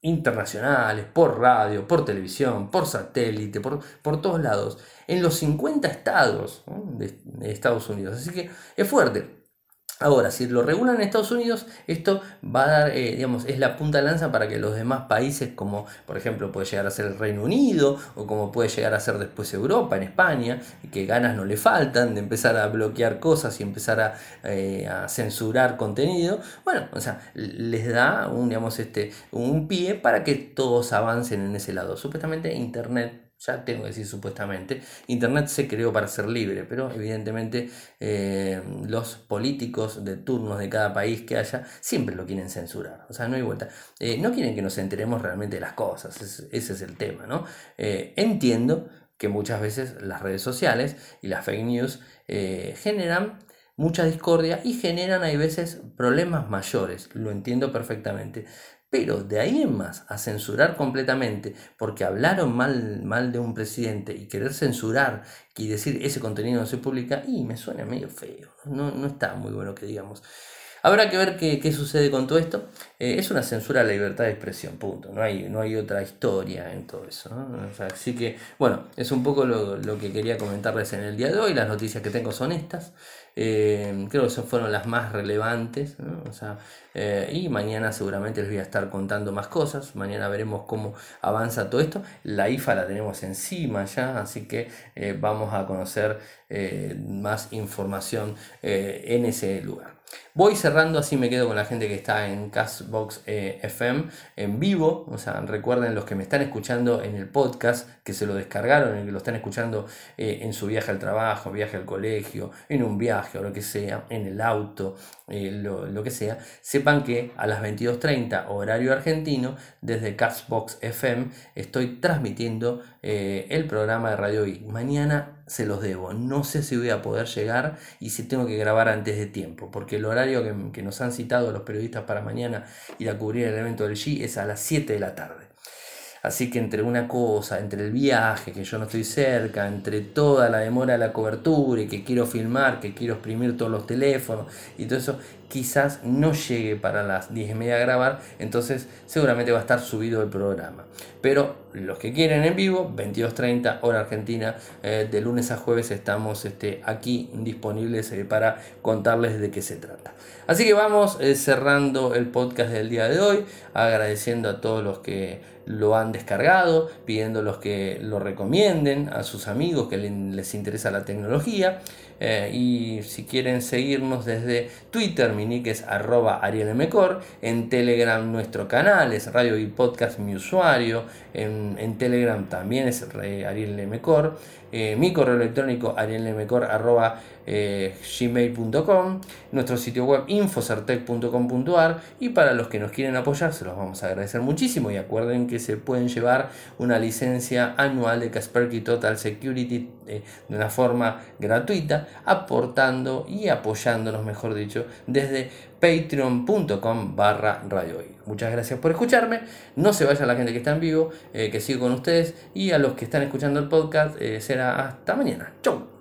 internacionales, por radio, por televisión, por satélite, por, por todos lados, en los 50 estados de, Estados Unidos. Así que es fuerte. Ahora, si lo regulan en Estados Unidos, esto va a dar, eh, digamos, es la punta de lanza para que los demás países, como por ejemplo puede llegar a ser el Reino Unido, o como puede llegar a ser después Europa, en España, que ganas no le faltan de empezar a bloquear cosas y empezar a, eh, a censurar contenido, bueno, o sea, les da un, digamos, este, un pie para que todos avancen en ese lado. Supuestamente Internet ya tengo que decir supuestamente, Internet se creó para ser libre, pero evidentemente eh, los políticos de turnos de cada país que haya siempre lo quieren censurar, o sea, no hay vuelta. Eh, no quieren que nos enteremos realmente de las cosas, ese es el tema, ¿no? Eh, entiendo que muchas veces las redes sociales y las fake news generan mucha discordia y generan, hay veces, problemas mayores, lo entiendo perfectamente. Pero de ahí en más, a censurar completamente, porque hablaron mal, mal de un presidente y querer censurar y decir ese contenido no se publica, y me suena medio feo, no, no está muy bueno que digamos. Habrá que ver qué, sucede con todo esto. Eh, es una censura a la libertad de expresión, punto. No hay, no hay otra historia en todo eso. así que, bueno, es un poco lo, lo, que quería comentarles en el día de hoy. Las noticias que tengo son estas. Eh, creo que esas fueron las más relevantes. Eh, y mañana seguramente les voy a estar contando más cosas. Mañana veremos cómo avanza todo esto. La IFA la tenemos encima ya, así que vamos a conocer más información en ese lugar. Voy cerrando, así me quedo con la gente que está en Castbox eh, FM en vivo. O sea, recuerden los que me están escuchando en el podcast, que se lo descargaron que lo están escuchando eh, en su viaje al trabajo, viaje al colegio, en un viaje o lo que sea, en el auto, eh, lo, que sea. Sepan que a las 22.30 horario argentino, desde Castbox FM, estoy transmitiendo el programa de Radio I. Mañana se los debo. No sé si voy a poder llegar y si tengo que grabar antes de tiempo, porque el horario que, nos han citado los periodistas para mañana ir a cubrir el evento del G es a las 7 de la tarde. Así que entre una cosa, entre el viaje, que yo no estoy cerca, entre toda la demora de la cobertura y que quiero filmar, que quiero exprimir todos los teléfonos y todo eso, quizás no llegue para las 10 y media a grabar, entonces seguramente va a estar subido el programa. Pero los que quieren en vivo, 22.30 hora argentina, eh, de lunes a jueves estamos este, aquí disponibles eh, para contarles de qué se trata. Así que vamos eh, cerrando el podcast del día de hoy, agradeciendo a todos los que lo han descargado, pidiéndolos que lo recomienden a sus amigos que les interesa la tecnología. Eh, y si quieren seguirnos desde Twitter, mi nick es arroba arielmcor. En Telegram nuestro canal es Radio y Podcast mi usuario. En, en Telegram también es arielmcor. Eh, mi correo electrónico arielmcor arroba eh, nuestro sitio web infocertec.com.ar y para los que nos quieren apoyar se los vamos a agradecer muchísimo y acuerden que se pueden llevar una licencia anual de Kaspersky Total Security eh, de una forma gratuita aportando y apoyándonos mejor dicho desde patreon.com barra radio Muchas gracias por escucharme. No se vaya la gente que está en vivo, eh, que sigo con ustedes. Y a los que están escuchando el podcast, será hasta mañana. Chau.